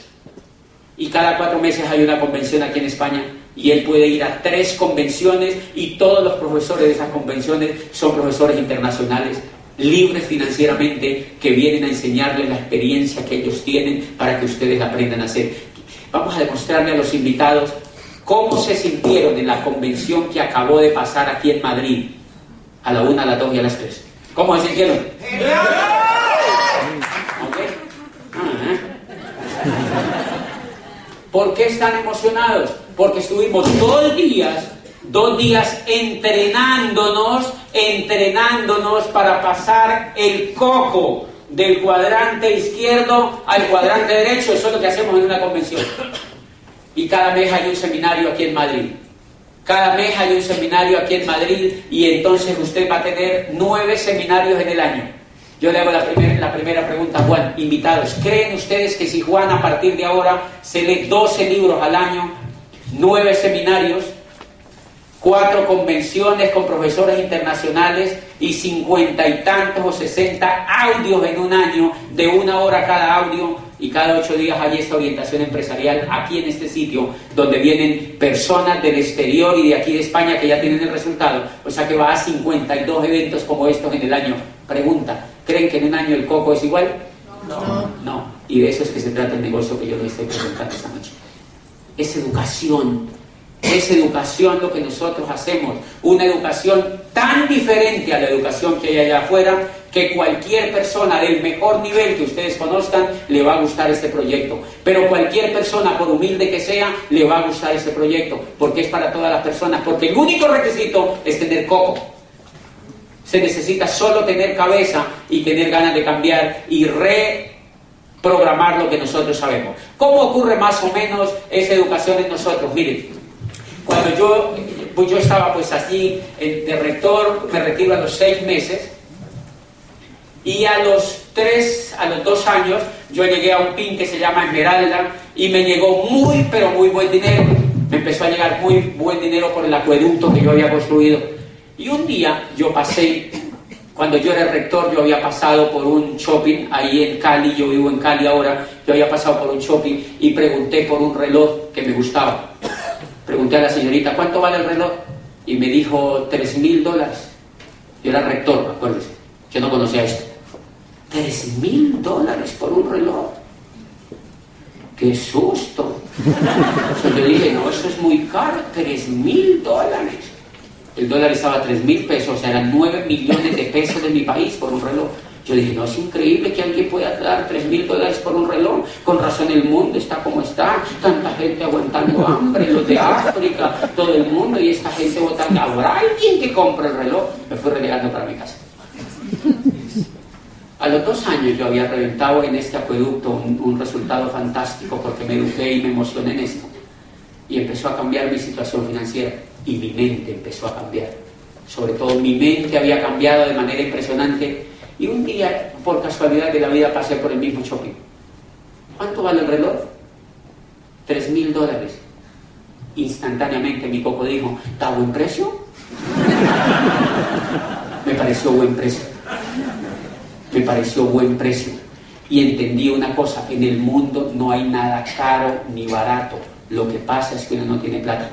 Y cada cuatro meses hay una convención aquí en España y él puede ir a tres convenciones y todos los profesores de esas convenciones son profesores internacionales, libres financieramente, que vienen a enseñarles la experiencia que ellos tienen para que ustedes aprendan a hacer. Vamos a demostrarle a los invitados cómo se sintieron en la convención que acabó de pasar aquí en Madrid, a la una, a las dos y a las tres. ¿Cómo se sintieron? ¿Ok? ¿eh? ¿Por qué están emocionados? Porque estuvimos dos días, dos días entrenándonos, entrenándonos para pasar el coco del cuadrante izquierdo al cuadrante derecho. Eso es lo que hacemos en una convención. Y cada mes hay un seminario aquí en Madrid. Cada mes hay un seminario aquí en Madrid y entonces usted va a tener nueve seminarios en el año. Yo le hago la, primer, la primera pregunta a Juan, invitados. ¿Creen ustedes que si Juan a partir de ahora se lee 12 libros al año, nueve seminarios, cuatro convenciones con profesores internacionales y cincuenta y tantos o sesenta audios en un año, de una hora cada audio, y cada ocho días hay esta orientación empresarial aquí en este sitio, donde vienen personas del exterior y de aquí de España que ya tienen el resultado, o sea que va a 52 eventos como estos en el año. Pregunta, ¿creen que en un año el coco es igual? No. No, y de eso es que se trata el negocio que yo les estoy presentando esta noche. Es educación, es educación lo que nosotros hacemos, una educación tan diferente a la educación que hay allá afuera que cualquier persona del mejor nivel que ustedes conozcan le va a gustar este proyecto. Pero cualquier persona, por humilde que sea, le va a gustar este proyecto, porque es para todas las personas, porque el único requisito es tener coco. Se necesita solo tener cabeza y tener ganas de cambiar y reprogramar lo que nosotros sabemos. ¿Cómo ocurre más o menos esa educación en nosotros? Miren, cuando yo, pues yo estaba pues allí de rector, me retiro a los seis meses, y a los tres, a los dos años, yo llegué a un pin que se llama Esmeralda y me llegó muy, pero muy buen dinero. Me empezó a llegar muy buen dinero por el acueducto que yo había construido. Y un día yo pasé, cuando yo era rector, yo había pasado por un shopping ahí en Cali, yo vivo en Cali ahora, yo había pasado por un shopping y pregunté por un reloj que me gustaba. Pregunté a la señorita, ¿cuánto vale el reloj? Y me dijo, tres mil dólares. Yo era rector, acuérdese. Yo no conocía esto. Tres mil dólares por un reloj. ¡Qué susto! Entonces yo dije, no, eso es muy caro, tres mil dólares. El dólar estaba a tres mil pesos, o sea, eran nueve millones de pesos de mi país por un reloj. Yo dije, no, es increíble que alguien pueda dar tres mil dólares por un reloj. Con razón el mundo está como está, tanta gente aguantando hambre, los de África, todo el mundo, y esta gente votando. ¿Habrá alguien que compre el reloj? Me fui relegando para mi casa. A los dos años yo había reventado en este acueducto un, un, resultado fantástico porque me eduqué y me emocioné en esto. Y empezó a cambiar mi situación financiera y mi mente empezó a cambiar. Sobre todo mi mente había cambiado de manera impresionante y un día, por casualidad de la vida, pasé por el mismo shopping. ¿Cuánto vale el reloj? Tres mil dólares. Instantáneamente mi coco dijo, ¿está buen precio? Me pareció buen precio me pareció buen precio. Y entendí una cosa, en el mundo no hay nada caro ni barato, Lo que pasa es que uno no tiene plata.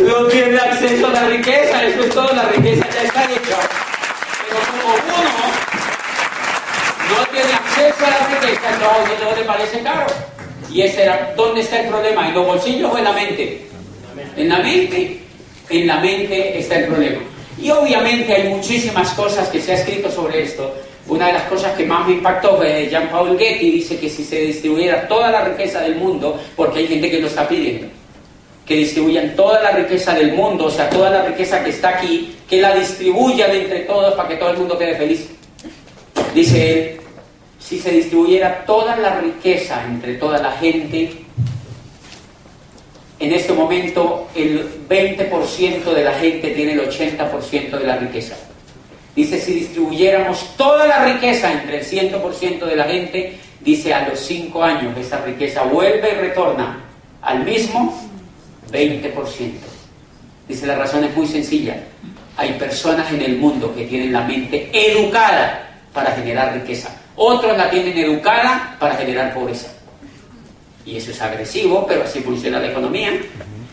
No tiene acceso a la riqueza, eso es todo, la riqueza ya está hecha. Pero como uno no tiene acceso a la riqueza, entonces no le parece caro. Y ese era, ¿dónde está el problema? ¿En los bolsillos o en la mente? En la mente. En la mente está el problema. Y obviamente hay muchísimas cosas que se ha escrito sobre esto. Una de las cosas que más me impactó fue Jean-Paul Getty, dice que si se distribuyera toda la riqueza del mundo, porque hay gente que lo está pidiendo, que distribuyan toda la riqueza del mundo, o sea, toda la riqueza que está aquí, que la distribuyan entre todos para que todo el mundo quede feliz. Dice él, si se distribuyera toda la riqueza entre toda la gente, en este momento el 20% de la gente tiene el 80% de la riqueza. Dice, si distribuyéramos toda la riqueza entre el 100% de la gente, dice, a los 5 años esa riqueza vuelve y retorna al mismo 20%. Dice, la razón es muy sencilla. Hay personas en el mundo que tienen la mente educada para generar riqueza. Otros la tienen educada para generar pobreza. Y eso es agresivo, pero así funciona la economía.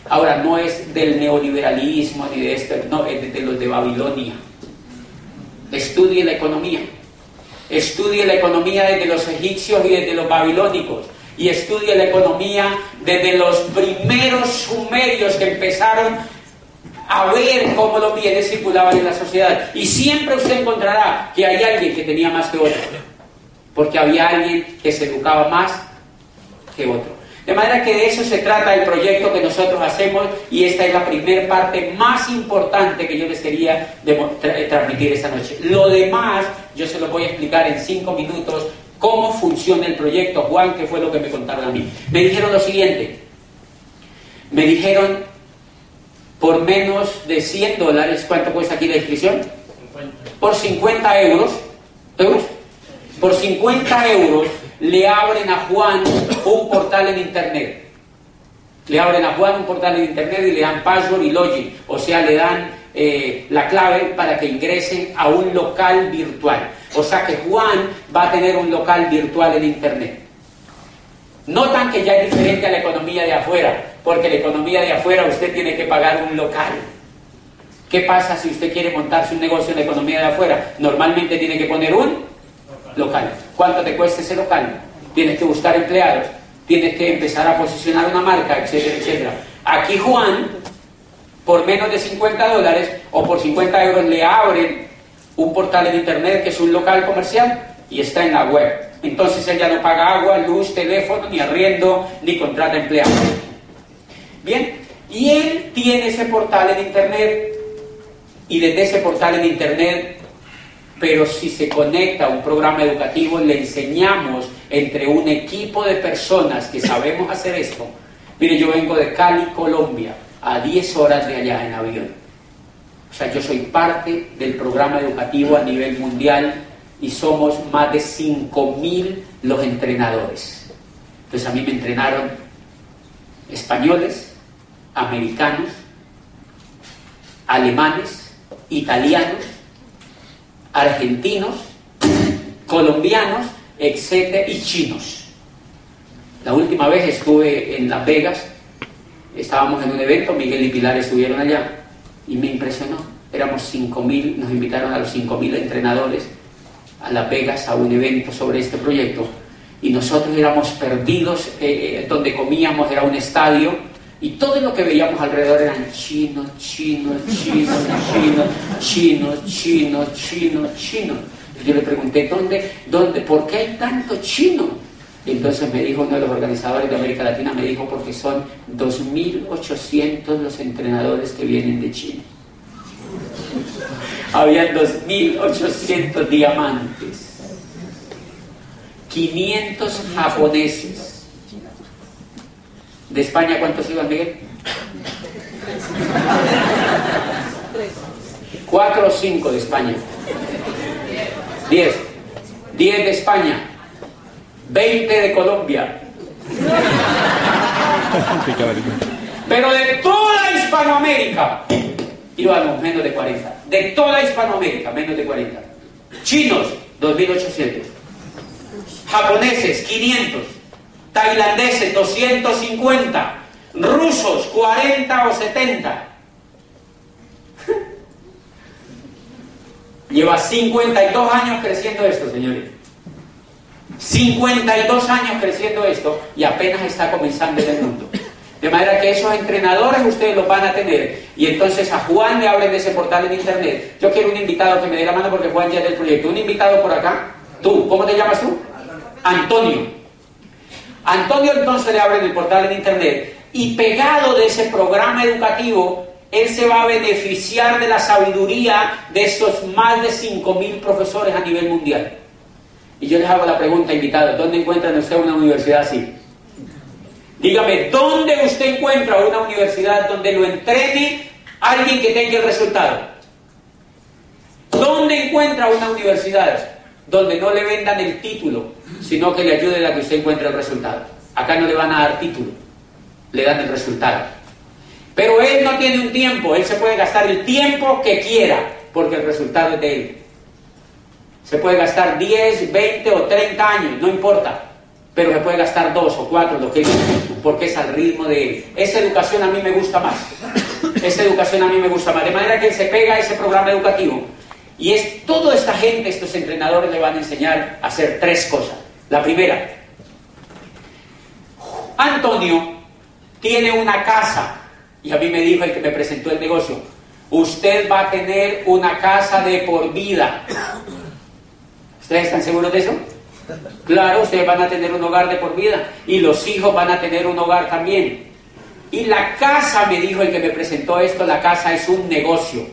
Ahora, no es del neoliberalismo ni de esto, no, es de los de Babilonia. Estudie la economía. Estudie la economía desde los egipcios y desde los babilónicos. Y estudie la economía desde los primeros sumerios que empezaron a ver cómo los bienes circulaban en la sociedad. Y siempre usted encontrará que hay alguien que tenía más que otro. Porque había alguien que se educaba más que otro. De manera que de eso se trata el proyecto que nosotros hacemos y esta es la primera parte más importante que yo les quería transmitir esta noche. Lo demás yo se lo voy a explicar en cinco minutos cómo funciona el proyecto. Juan, que fue lo que me contaron a mí. Me dijeron lo siguiente. Me dijeron, por menos de 100 dólares, ¿cuánto cuesta aquí la inscripción? Por 50 euros. ¿Euros? Por 50 euros le abren a Juan un portal en internet. Le abren a Juan un portal en internet y le dan password y login, o sea, le dan eh, la clave para que ingresen a un local virtual. O sea que Juan va a tener un local virtual en internet. Notan que ya es diferente a la economía de afuera, porque la economía de afuera usted tiene que pagar un local. ¿Qué pasa si usted quiere montarse un negocio en la economía de afuera? Normalmente tiene que poner un local. ¿Cuánto te cuesta ese local? Tienes que buscar empleados, tienes que empezar a posicionar una marca, etcétera, etcétera. Aquí Juan, por menos de 50 dólares o por 50 euros le abren un portal en internet que es un local comercial y está en la web. Entonces él ya no paga agua, luz, teléfono, ni arriendo, ni contrata empleados. Bien, y él tiene ese portal en internet y desde ese portal en internet pero si se conecta a un programa educativo, le enseñamos entre un equipo de personas que sabemos hacer esto. Mire, yo vengo de Cali, Colombia, a 10 horas de allá en avión. O sea, yo soy parte del programa educativo a nivel mundial y somos más de 5.000 los entrenadores. Entonces a mí me entrenaron españoles, americanos, alemanes, italianos, argentinos, colombianos, etcétera, y chinos. La última vez estuve en Las Vegas, estábamos en un evento, Miguel y Pilar estuvieron allá y me impresionó. Éramos 5.000, nos invitaron a los 5.000 entrenadores a Las Vegas a un evento sobre este proyecto y nosotros éramos perdidos, eh, eh, donde comíamos era un estadio y todo lo que veíamos alrededor eran chinos, chinos, chinos, chinos, chinos, chinos, chinos, chinos. Yo le pregunté, ¿dónde, dónde, por qué hay tanto chino? Y entonces me dijo uno de los organizadores de América Latina, me dijo, porque son 2.800 los entrenadores que vienen de China. Habían 2.800 diamantes, 500 japoneses, ¿De España cuántos iban, Miguel? Cuatro o cinco de España. Diez. Diez de España. Veinte de Colombia. Pero de toda Hispanoamérica íbamos menos de 40. De toda Hispanoamérica, menos de 40. Chinos, 2.800. japoneses 500, tailandeses 250, rusos 40 o 70. Lleva 52 años creciendo esto, señores. 52 años creciendo esto y apenas está comenzando en el mundo. De manera que esos entrenadores ustedes los van a tener. Y entonces a Juan le abren de ese portal en internet. Yo quiero un invitado que me dé la mano porque Juan ya es del proyecto. Un invitado por acá. Tú, ¿cómo te llamas tú? Antonio. Antonio entonces le abre el portal en internet y pegado de ese programa educativo, él se va a beneficiar de la sabiduría de esos más de 5.000 profesores a nivel mundial. Y yo les hago la pregunta, invitado, ¿dónde encuentran usted una universidad así? Dígame, ¿dónde usted encuentra una universidad donde lo entrene alguien que tenga el resultado? ¿Dónde encuentra una universidad donde no le vendan el título, sino que le ayude a que usted encuentre el resultado? Acá no le van a dar título, le dan el resultado. Pero él no tiene un tiempo, él se puede gastar el tiempo que quiera, porque el resultado es de él. Se puede gastar 10, 20 o 30 años, no importa pero se puede gastar dos o cuatro, lo que porque es al ritmo de él. Esa educación a mí me gusta más. Esa educación a mí me gusta más. De manera que se pega ese programa educativo. Y es toda esta gente, estos entrenadores le van a enseñar a hacer tres cosas. La primera, Antonio tiene una casa, y a mí me dijo el que me presentó el negocio, usted va a tener una casa de por vida. ¿Ustedes están seguros de eso? Claro, ustedes van a tener un hogar de por vida y los hijos van a tener un hogar también. Y la casa, me dijo el que me presentó esto, la casa es un negocio.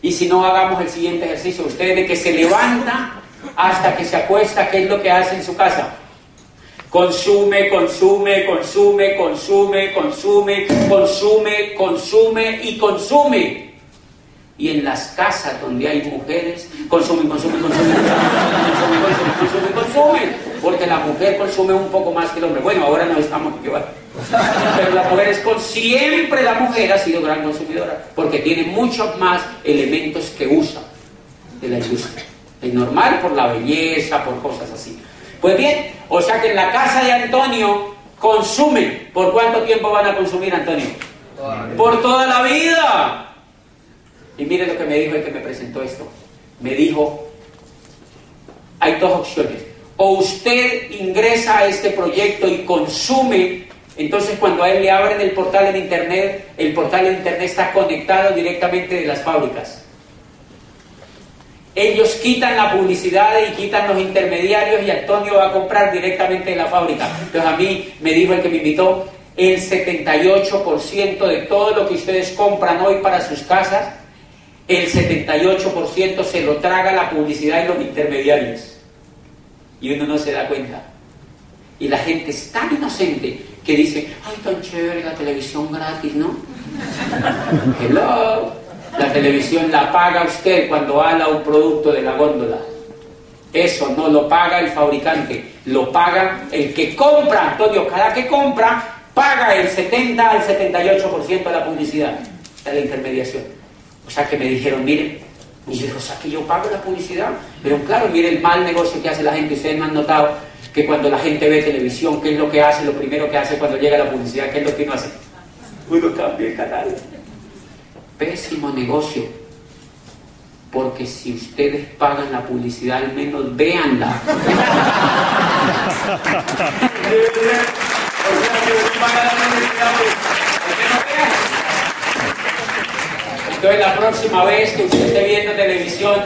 Y si no hagamos el siguiente ejercicio, usted de que se levanta hasta que se acuesta, ¿qué es lo que hace en su casa? Consume, consume, consume, consume, consume, consume, consume y consume y en las casas donde hay mujeres consumen, consumen, consumen, consumen, consumen, consumen, consumen, porque la mujer consume un poco más que el hombre. Bueno, ahora no estamos igual. Pero la mujer es con siempre la mujer ha sido gran consumidora, porque tiene muchos más elementos que usa de la industria. Es normal por la belleza, por cosas así. Pues bien, o sea que en la casa de Antonio consumen. ¿Por cuánto tiempo van a consumir, Antonio? Por toda la vida. Y mire lo que me dijo el que me presentó esto. Me dijo, hay dos opciones. O usted ingresa a este proyecto y consume, entonces cuando a él le abren el portal en Internet, el portal en Internet está conectado directamente de las fábricas. Ellos quitan la publicidad y quitan los intermediarios y Antonio va a comprar directamente de la fábrica. Entonces a mí me dijo el que me invitó, el 78% de todo lo que ustedes compran hoy para sus casas el 78% se lo traga la publicidad y los intermediarios. Y uno no se da cuenta. Y la gente es tan inocente que dice, ay, tan chévere la televisión gratis, ¿no? Hello. La televisión la paga usted cuando habla un producto de la góndola. Eso no lo paga el fabricante, lo paga el que compra. Antonio, cada que compra, paga el 70 al 78% de la publicidad, de la intermediación. O sea que me dijeron, miren, y yo o sea que yo pago la publicidad. Pero claro, miren el mal negocio que hace la gente. Ustedes me han notado que cuando la gente ve televisión, ¿qué es lo que hace? Lo primero que hace cuando llega la publicidad, ¿qué es lo que uno hace? Uno cambia el canal. Pésimo negocio. Porque si ustedes pagan la publicidad, al menos véanla. o sea, que pagan la publicidad, Entonces la próxima vez que usted esté viendo televisión,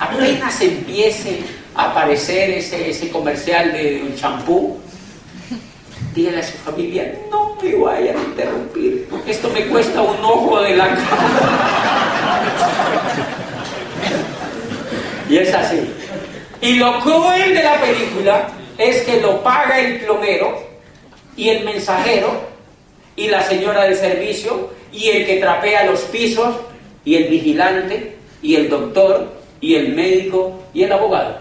apenas empiece a aparecer ese, ese comercial de un champú, dígale a su familia, no me vayan a interrumpir, esto me cuesta un ojo de la cara. y es así. Y lo cruel de la película es que lo paga el plomero y el mensajero y la señora del servicio y el que trapea los pisos, y el vigilante, y el doctor, y el médico, y el abogado.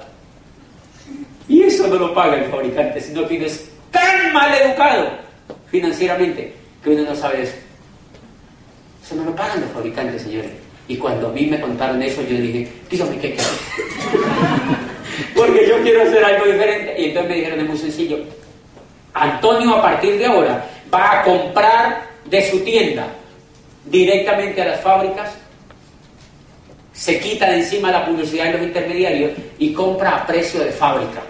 Y eso no lo paga el fabricante, sino que es tan mal educado financieramente que uno no sabe eso. Eso no lo pagan los fabricantes, señores. Y cuando a mí me contaron eso, yo dije, dígame qué porque yo quiero hacer algo diferente. Y entonces me dijeron, es muy sencillo. Antonio a partir de ahora va a comprar de su tienda directamente a las fábricas, se quita de encima la publicidad de los intermediarios y compra a precio de fábrica.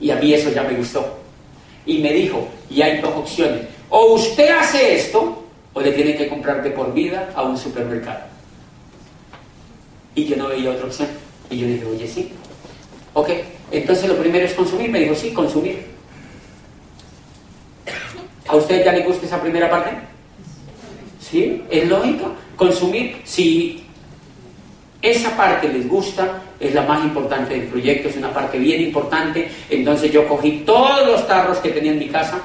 Y a mí eso ya me gustó. Y me dijo, y hay dos opciones, o usted hace esto, o le tiene que comprar de por vida a un supermercado. Y yo no veía otra opción. Y yo dije, oye, sí. Ok, entonces lo primero es consumir. Me dijo, sí, consumir. ¿A usted ya le gusta esa primera parte? ¿Sí? Es lógico. Consumir, si esa parte les gusta, es la más importante del proyecto, es una parte bien importante. Entonces yo cogí todos los tarros que tenía en mi casa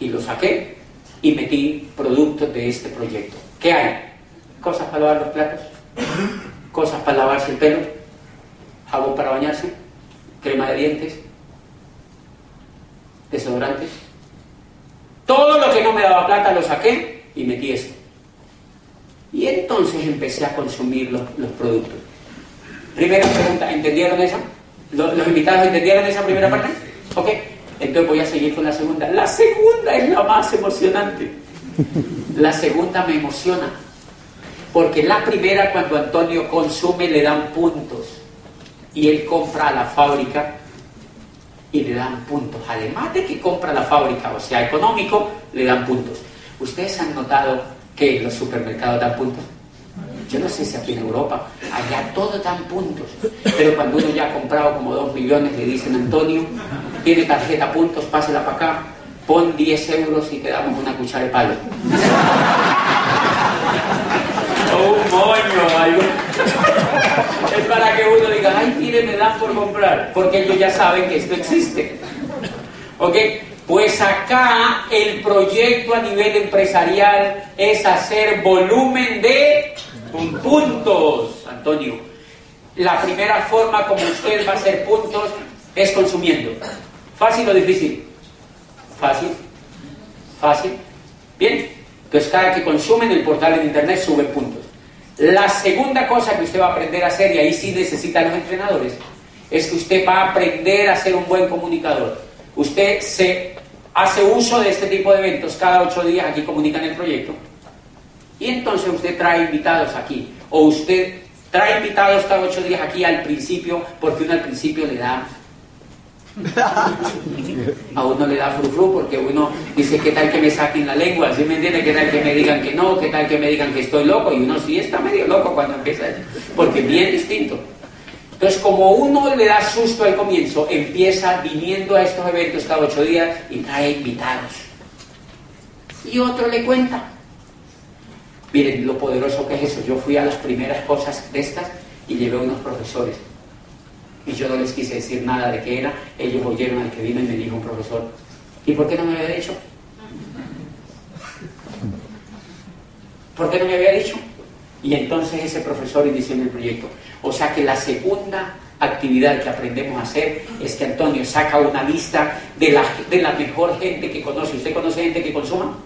y los saqué y metí productos de este proyecto. ¿Qué hay? Cosas para lavar los platos, cosas para lavarse el pelo, jabón para bañarse, crema de dientes, desodorantes. Todo lo que no me daba plata lo saqué y metí esto. Y entonces empecé a consumir los, productos. Primera pregunta, ¿entendieron esa? ¿Los, invitados entendieron esa primera parte? Ok, entonces voy a seguir con la segunda. La segunda es la más emocionante. La segunda me emociona. Porque la primera, cuando Antonio consume, le dan puntos. Y él compra a la fábrica y le dan puntos. Además de que compra la fábrica, o sea, económico, le dan puntos. ¿Ustedes han notado que los supermercados dan puntos? Yo no sé si aquí en Europa, allá todo dan puntos. Pero cuando uno ya ha comprado como dos millones, le dicen, Antonio, tiene tarjeta puntos, pásela para acá, pon 10 euros y te damos una cuchara de palo. o un moño, algo. es para que uno diga, ay, mire, me dan por comprar, porque ellos ya saben que esto existe. ¿Ok? Pues acá el proyecto a nivel empresarial es hacer volumen de puntos, Antonio. La primera forma como usted va a hacer puntos es consumiendo. ¿Fácil o difícil? Fácil. Fácil. Bien. Entonces cada que consume en el portal de internet sube puntos. La segunda cosa que usted va a aprender a hacer, y ahí sí necesitan los entrenadores, es que usted va a aprender a ser un buen comunicador. Usted se hace uso de este tipo de eventos cada ocho días, aquí comunican el proyecto, y entonces usted trae invitados aquí, o usted trae invitados cada ocho días aquí al principio, porque uno al principio le da a uno le da frufru porque uno dice, ¿qué tal que me saquen la lengua? ¿Sí me entiende? ¿Qué tal que me digan que no? ¿Qué tal que me digan que estoy loco? Y uno sí está medio loco cuando empieza eso, porque es bien distinto. Entonces, como uno le da susto al comienzo, empieza viniendo a estos eventos cada ocho días y trae invitados. Y otro le cuenta. Miren lo poderoso que es eso. Yo fui a las primeras cosas de estas y llevé a unos profesores y yo no les quise decir nada de qué era. Ellos oyeron al que vino y me dijo un profesor, ¿y por qué no me había dicho? ¿Por qué no me había dicho? Y entonces ese profesor inició en el proyecto. O sea que la segunda actividad que aprendemos a hacer es que Antonio saca una lista de la, de la mejor gente que conoce. ¿Usted conoce gente que consuma?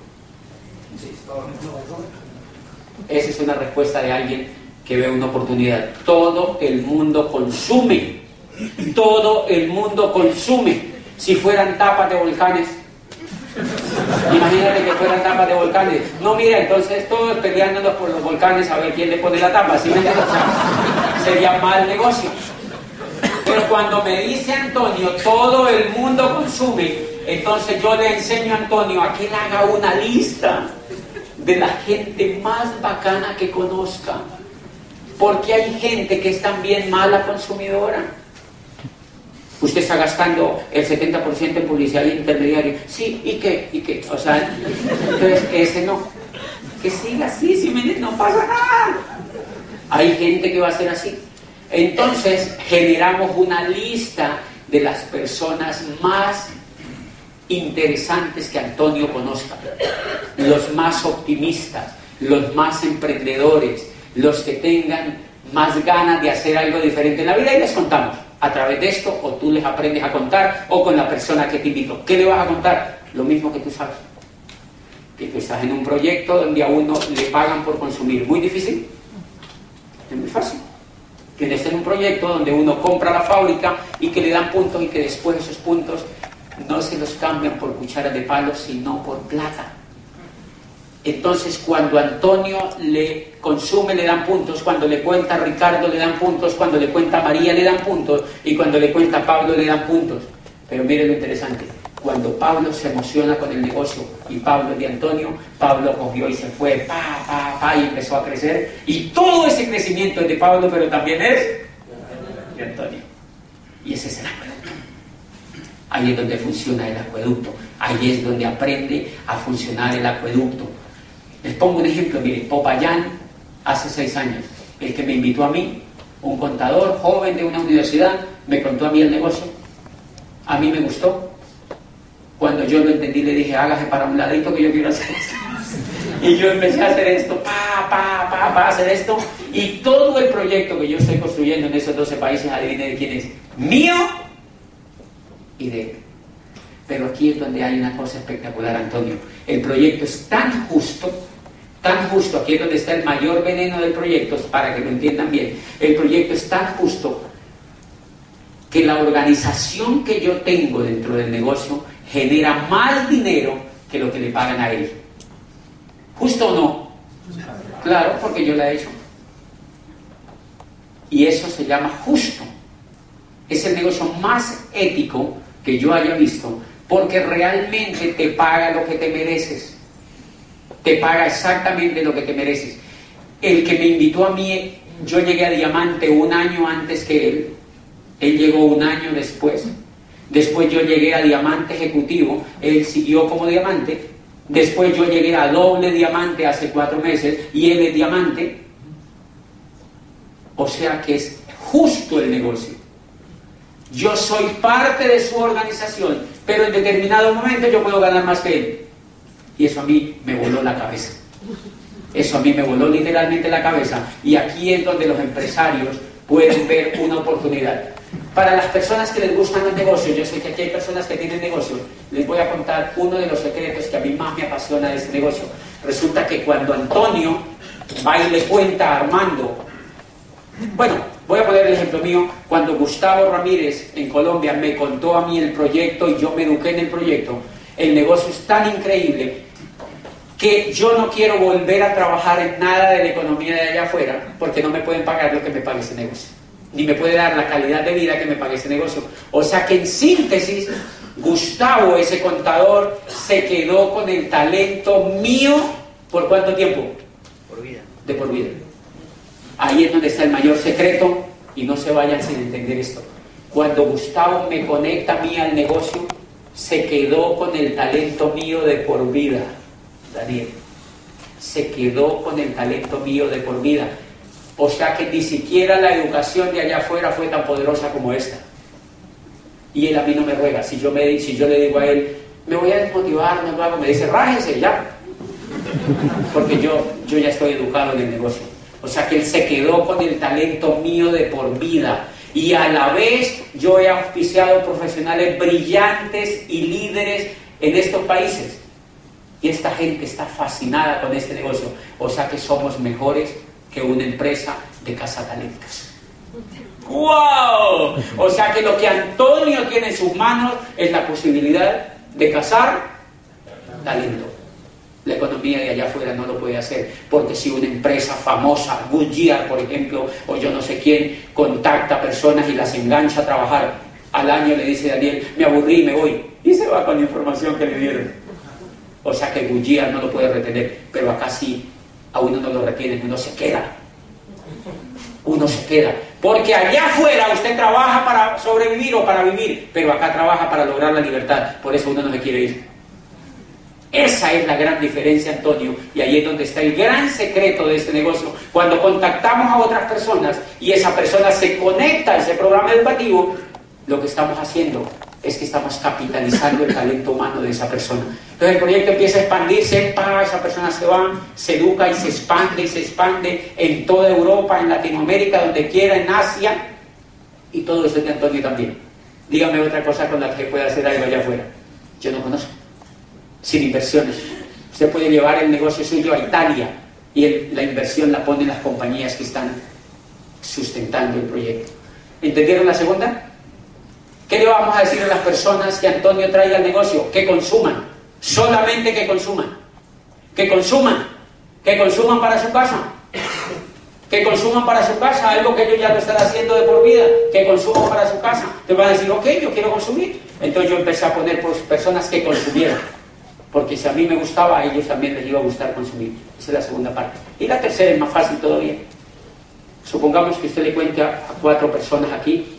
Esa es una respuesta de alguien que ve una oportunidad. Todo el mundo consume todo el mundo consume. Si fueran tapas de volcanes, imagínate que fueran tapas de volcanes. No, mira, entonces todos peleándonos por los volcanes a ver quién le pone la tapa. ¿sí me sería mal negocio. Pero cuando me dice Antonio, todo el mundo consume, entonces yo le enseño a Antonio a que él haga una lista de la gente más bacana que conozca. Porque hay gente que es también mala consumidora. Usted está gastando el 70% en publicidad intermediaria. Sí, ¿y qué? ¿Y qué? O sea, entonces ese no. Que siga así, si me no pasa nada. Hay gente que va a ser así. Entonces generamos una lista de las personas más interesantes que Antonio conozca. Los más optimistas, los más emprendedores, los que tengan más ganas de hacer algo diferente en la vida y les contamos a través de esto o tú les aprendes a contar o con la persona que te invitó. ¿Qué le vas a contar? Lo mismo que tú sabes. Que tú estás en un proyecto donde a uno le pagan por consumir. ¿Muy difícil? Es muy fácil. Que este es un proyecto donde uno compra la fábrica y que le dan puntos y que después esos puntos no se los cambian por cucharas de palo, sino por plata. Entonces cuando Antonio le consume le dan puntos, cuando le cuenta a Ricardo le dan puntos, cuando le cuenta a María le dan puntos y cuando le cuenta a Pablo le dan puntos. Pero mire lo interesante, cuando Pablo se emociona con el negocio y Pablo de Antonio, Pablo cogió y se fue, pa, pa, pa, y empezó a crecer. Y todo ese crecimiento es de Pablo, pero también es de Antonio. Y ese es el acueducto. Ahí es donde funciona el acueducto. Ahí es donde aprende a funcionar el acueducto. Les pongo un ejemplo, mire, Popayán, hace seis años, el que me invitó a mí, un contador joven de una universidad, me contó a mí el negocio, a mí me gustó. Cuando yo lo entendí, le dije, hágase para un ladito que yo quiero hacer esto. Y yo empecé a hacer esto, pa, pa, pa, pa, hacer esto. Y todo el proyecto que yo estoy construyendo en esos 12 países, adivine de quién es. Mío y de él. Pero aquí es donde hay una cosa espectacular, Antonio. El proyecto es tan justo, tan justo, aquí es donde está el mayor veneno del proyecto, para que lo entiendan bien. El proyecto es tan justo que la organización que yo tengo dentro del negocio genera más dinero que lo que le pagan a él. ¿Justo o no? Claro, porque yo la he hecho. Y eso se llama justo. Es el negocio más ético que yo haya visto, porque realmente te paga lo que te mereces. Te paga exactamente lo que te mereces. El que me invitó a mí, yo llegué a Diamante un año antes que él. Él llegó un año después. Después yo llegué a Diamante Ejecutivo. Él siguió como Diamante. Después yo llegué a doble diamante hace cuatro meses y él es diamante. O sea que es justo el negocio. Yo soy parte de su organización, pero en determinado momento yo puedo ganar más que él. Y eso a mí me voló la cabeza. Eso a mí me voló literalmente la cabeza. Y aquí es donde los empresarios pueden ver una oportunidad. Para las personas que les gustan los negocios, yo sé que aquí hay personas que tienen negocios, les voy a contar uno de los secretos que a mí más me apasiona de este negocio. Resulta que cuando Antonio va y le cuenta a Armando, bueno, voy a poner el ejemplo mío, cuando Gustavo Ramírez en Colombia me contó a mí el proyecto y yo me eduqué en el proyecto, el negocio es tan increíble que yo no quiero volver a trabajar en nada de la economía de allá afuera porque no me pueden pagar lo que me pague ese negocio ni me puede dar la calidad de vida que me pague ese negocio. O sea que en síntesis, Gustavo, ese contador, se quedó con el talento mío por cuánto tiempo? Por vida. De por vida. Ahí es donde está el mayor secreto y no se vayan sin entender esto. Cuando Gustavo me conecta a mí al negocio, se quedó con el talento mío de por vida, Daniel. Se quedó con el talento mío de por vida. O sea que ni siquiera la educación de allá afuera fue tan poderosa como esta. Y él a mí no me ruega. Si yo, me, si yo le digo a él, me voy a desmotivar, no lo hago, me dice, rájese ya. Porque yo, yo ya estoy educado en el negocio. O sea que él se quedó con el talento mío de por vida. Y a la vez yo he auspiciado profesionales brillantes y líderes en estos países. Y esta gente está fascinada con este negocio. O sea que somos mejores que una empresa de cazatalentos. ¡Wow! O sea que lo que Antonio tiene en sus manos es la posibilidad de cazar talento. La economía de allá afuera no lo puede hacer, porque si una empresa famosa, Goodyear, por ejemplo, o yo no sé quién, contacta personas y las engancha a trabajar, al año le dice Daniel, me aburrí, me voy, y se va con la información que le dieron. O sea que Goodyear no lo puede retener, pero acá sí a uno no lo retienen, uno se queda. Uno se queda. Porque allá afuera usted trabaja para sobrevivir o para vivir, pero acá trabaja para lograr la libertad. Por eso uno no se quiere ir. Esa es la gran diferencia, Antonio, y ahí es donde está el gran secreto de este negocio. Cuando contactamos a otras personas y esa persona se conecta a ese programa educativo, lo que estamos haciendo es que estamos capitalizando el talento humano de esa persona. Entonces el proyecto empieza a expandirse, para esa persona se va, se educa y se expande y se expande en toda Europa, en Latinoamérica, donde quiera, en Asia, y todo eso es de Antonio también. Dígame otra cosa con la que pueda hacer algo allá afuera. Yo no conozco. Sin inversiones. Usted puede llevar el negocio suyo a Italia y la inversión la ponen las compañías que están sustentando el proyecto. ¿Entendieron la segunda? ¿Qué le vamos a decir a las personas que Antonio trae al negocio? Que consuman, solamente que consuman, que consuman, que consuman para su casa, que consuman para su casa algo que ellos ya lo están haciendo de por vida, que consuman para su casa. Te van a decir, ok, yo quiero consumir. Entonces yo empecé a poner por personas que consumieran, porque si a mí me gustaba, a ellos también les iba a gustar consumir. Esa es la segunda parte. Y la tercera es más fácil todavía. Supongamos que usted le cuente a, cuatro personas aquí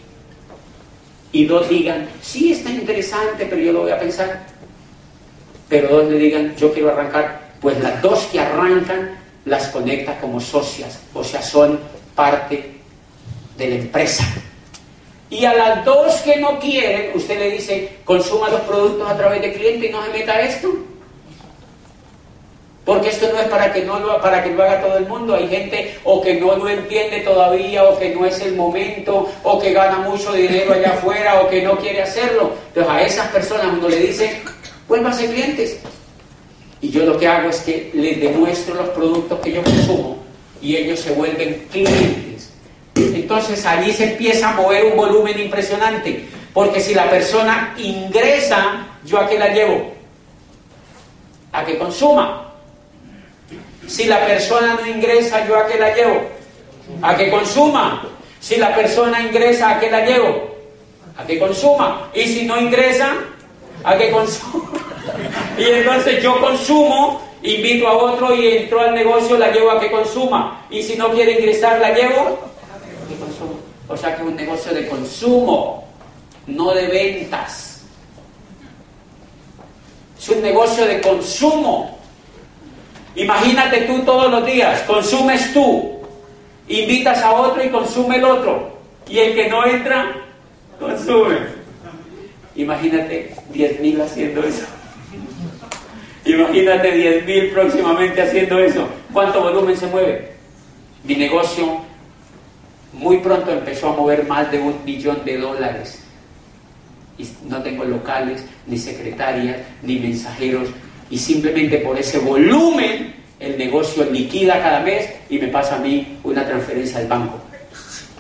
y dos digan, sí, está interesante, pero yo lo voy a pensar. Pero dos le digan, yo quiero arrancar. Pues las dos que arrancan las conecta como socias, o sea, son parte de la empresa. Y a las dos que no quieren, usted le dice, consuma los productos a través de cliente y no se meta esto. Porque esto no es para que, no lo, para que lo haga todo el mundo. Hay gente o que no lo entiende todavía, o que no es el momento, o que gana mucho dinero allá afuera, o que no quiere hacerlo. Entonces a esas personas uno le dice, ser clientes. Y yo lo que hago es que les demuestro los productos que yo consumo y ellos se vuelven clientes. Entonces allí se empieza a mover un volumen impresionante. Porque si la persona ingresa, ¿yo a qué la llevo? A que consuma. Si la persona no ingresa, ¿yo a qué la llevo? A que consuma. Si la persona ingresa, ¿a qué la llevo? A que consuma. Y si no ingresa, a que consuma. Y entonces yo consumo, invito a otro y entro al negocio, la llevo a que consuma. Y si no quiere ingresar, la llevo. O sea que es un negocio de consumo, no de ventas. Es un negocio de consumo. Imagínate tú todos los días, consumes tú, invitas a otro y consume el otro. Y el que no entra, consume. Imagínate 10.000 haciendo eso. Imagínate 10.000 próximamente haciendo eso. ¿Cuánto volumen se mueve? Mi negocio muy pronto empezó a mover más de un millón de dólares. Y no tengo locales, ni secretarias, ni mensajeros, y simplemente por ese volumen el negocio liquida cada mes y me pasa a mí una transferencia al banco.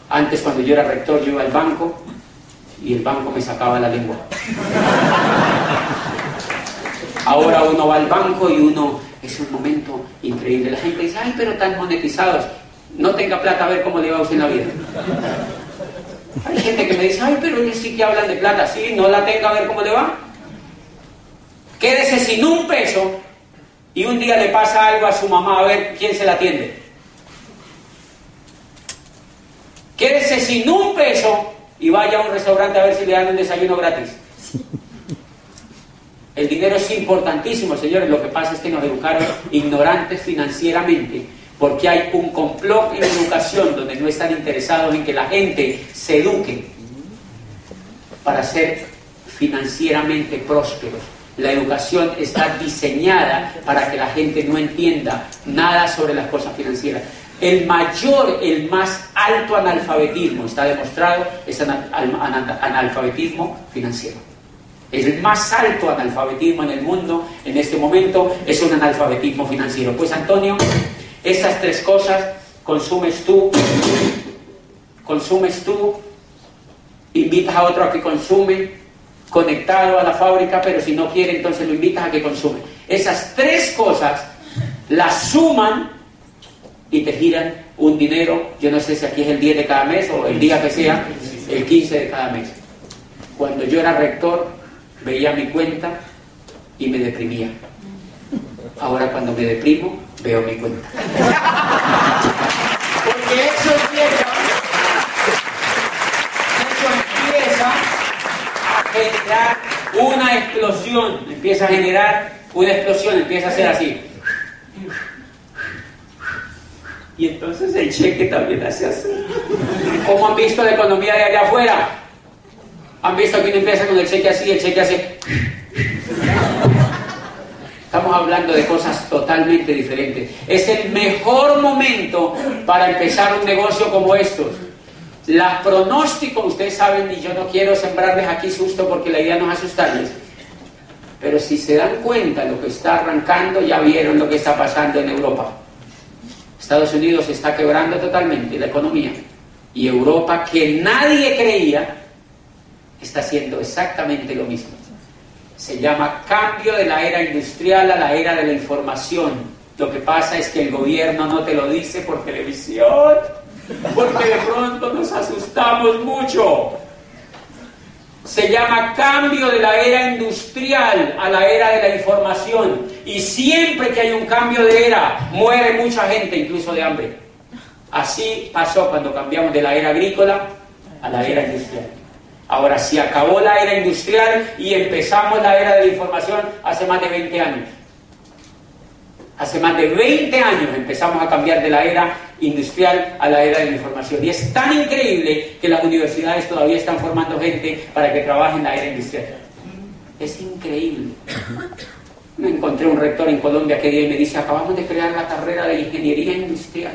Antes cuando yo era rector yo iba al banco y el banco me sacaba la lengua. Ahora uno va al banco y uno es un momento increíble. La gente dice, ay, pero tan monetizados. No tenga plata a ver cómo le va a usted en la vida. Hay gente que me dice, ay, pero ellos sí que hablan de plata. Sí, no la tenga a ver cómo le va. Quédese sin un peso y un día le pasa algo a su mamá a ver quién se la atiende. Quédese sin un peso y vaya a un restaurante a ver si le dan un desayuno gratis. El dinero es importantísimo, señores. Lo que pasa es que nos educaron ignorantes financieramente porque hay un complot en educación donde no están interesados en que la gente se eduque para ser financieramente prósperos. La educación está diseñada para que la gente no entienda nada sobre las cosas financieras. El mayor, el más alto analfabetismo, está demostrado, es analfabetismo financiero. El más alto analfabetismo en el mundo en este momento es un analfabetismo financiero. Pues Antonio, estas tres cosas consumes tú, consumes tú, invitas a otro a que consume, conectado a la fábrica, pero si no quiere, entonces lo invitas a que consume. Esas tres cosas las suman y te giran un dinero, yo no sé si aquí es el 10 de cada mes o el día que sea, el 15 de cada mes. Cuando yo era rector, veía mi cuenta y me deprimía. Ahora cuando me deprimo, veo mi cuenta. Porque eso empieza, eso empieza generar una explosión, empieza a generar una explosión, empieza a ser así. Y entonces el cheque también hace así. ¿Cómo han visto la economía de allá afuera? ¿Han visto que uno empieza con el cheque así, el cheque hace... Estamos hablando de cosas totalmente diferentes. Es el mejor momento para empezar un negocio como estos las pronósticos, ustedes saben, y yo no quiero sembrarles aquí susto porque la idea no es asustarles, pero si se dan cuenta lo que está arrancando, ya vieron lo que está pasando en Europa. Estados Unidos está quebrando totalmente la economía. Y Europa, que nadie creía, está haciendo exactamente lo mismo. Se llama cambio de la era industrial a la era de la información. Lo que pasa es que el gobierno no te lo dice por televisión, porque de pronto nos asustamos mucho. Se llama cambio de la era industrial a la era de la información. Y siempre que hay un cambio de era, muere mucha gente, incluso de hambre. Así pasó cuando cambiamos de la era agrícola a la era industrial. Ahora, si acabó la era industrial y empezamos la era de la información hace más de 20 años. Hace más de 20 años empezamos a cambiar de la era industrial a la era de la información. Y es tan increíble que las universidades todavía están formando gente para que trabaje en la era industrial. Es increíble. Me encontré un rector en Colombia que día me dice, acabamos de crear la carrera de ingeniería industrial.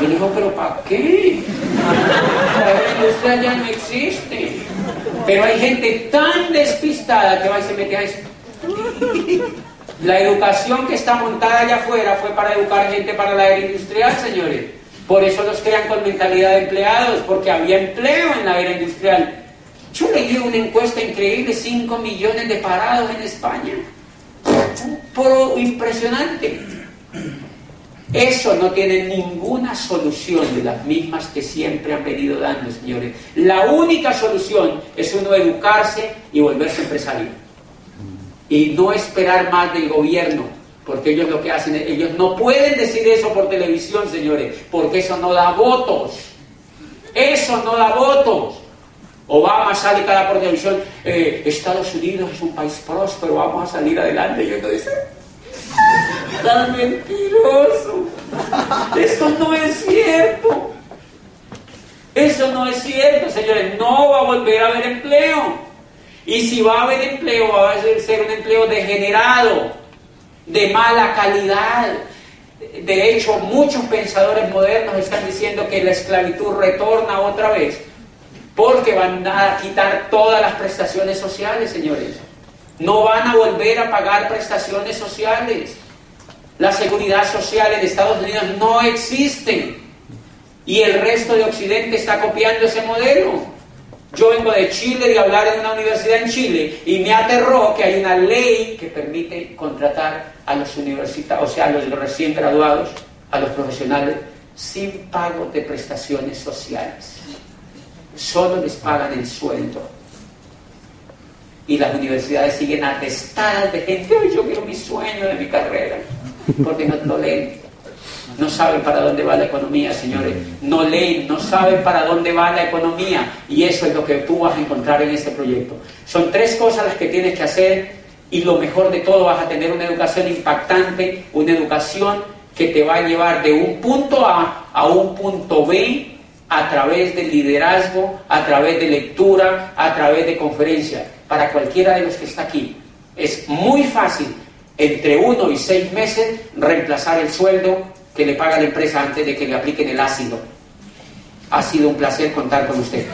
Yo le digo, pero ¿para qué? La industria ya no existe. Pero hay gente tan despistada que va y se mete a eso. La educación que está montada allá afuera fue para educar gente para la era industrial, señores. Por eso los crean con mentalidad de empleados, porque había empleo en la era industrial. Yo leí una encuesta increíble, 5 millones de parados en España. Pro impresionante. Eso no tiene ninguna solución de las mismas que siempre han venido dando, señores. La única solución es uno educarse y volverse empresario. Y no esperar más del gobierno, porque ellos lo que hacen, ellos no pueden decir eso por televisión, señores, porque eso no da votos. Eso no da votos. Obama sale cada por televisión, eh, Estados Unidos es un país próspero, vamos a salir adelante. Y dice, tan mentiroso. Eso no es cierto. Eso no es cierto, señores. No va a volver a haber empleo. Y si va a haber empleo, va a ser un empleo degenerado, de mala calidad. De hecho, muchos pensadores modernos están diciendo que la esclavitud retorna otra vez, porque van a quitar todas las prestaciones sociales, señores. No van a volver a pagar prestaciones sociales. La seguridad social en Estados Unidos no existe. Y el resto de Occidente está copiando ese modelo. Yo vengo de Chile de hablar en una universidad en Chile y me aterró que hay una ley que permite contratar a los universitarios, o sea, a los recién graduados, a los profesionales, sin pago de prestaciones sociales. Solo les pagan el sueldo y las universidades siguen atestadas de gente, hoy yo quiero mi sueño de mi carrera, porque no, no leen, no saben para dónde va la economía, señores, no leen, no saben para dónde va la economía, y eso es lo que tú vas a encontrar en este proyecto. Son tres cosas las que tienes que hacer, y lo mejor de todo, vas a tener una educación impactante, una educación que te va a llevar de un punto A a un punto B a través del liderazgo, a través de lectura, a través de conferencia para cualquiera de los que está aquí. Es muy fácil, entre uno y seis meses, reemplazar el sueldo que le paga la empresa antes de que le apliquen el ácido. Ha sido un placer contar con usted.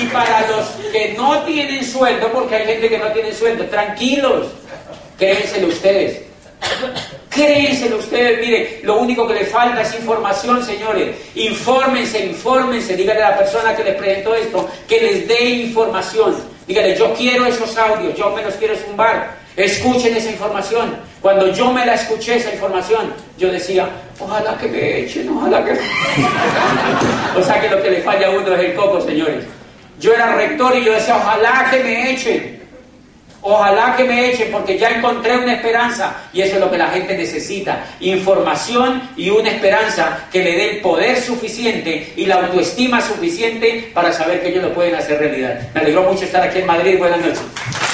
Y para los que no tienen sueldo, porque hay gente que no tiene sueldo, tranquilos, créenselo ustedes. Créenselo ustedes, mire, lo único que le falta es información, señores. Infórmense, infórmense, díganle a la persona que les presentó esto, que les dé información. Díganle, yo quiero esos audios, yo me los quiero zumbar. Escuchen esa información. Cuando yo me la escuché, esa información, yo decía, ojalá que me echen, ojalá que o sea que lo que le falla a uno es el coco, señores. Yo era rector y yo decía, ojalá que me echen. Ojalá que me echen porque ya encontré una esperanza y eso es lo que la gente necesita. Información y una esperanza que le dé el poder suficiente y la autoestima suficiente para saber que ellos lo pueden hacer realidad. Me alegró mucho estar aquí en Madrid. Buenas noches.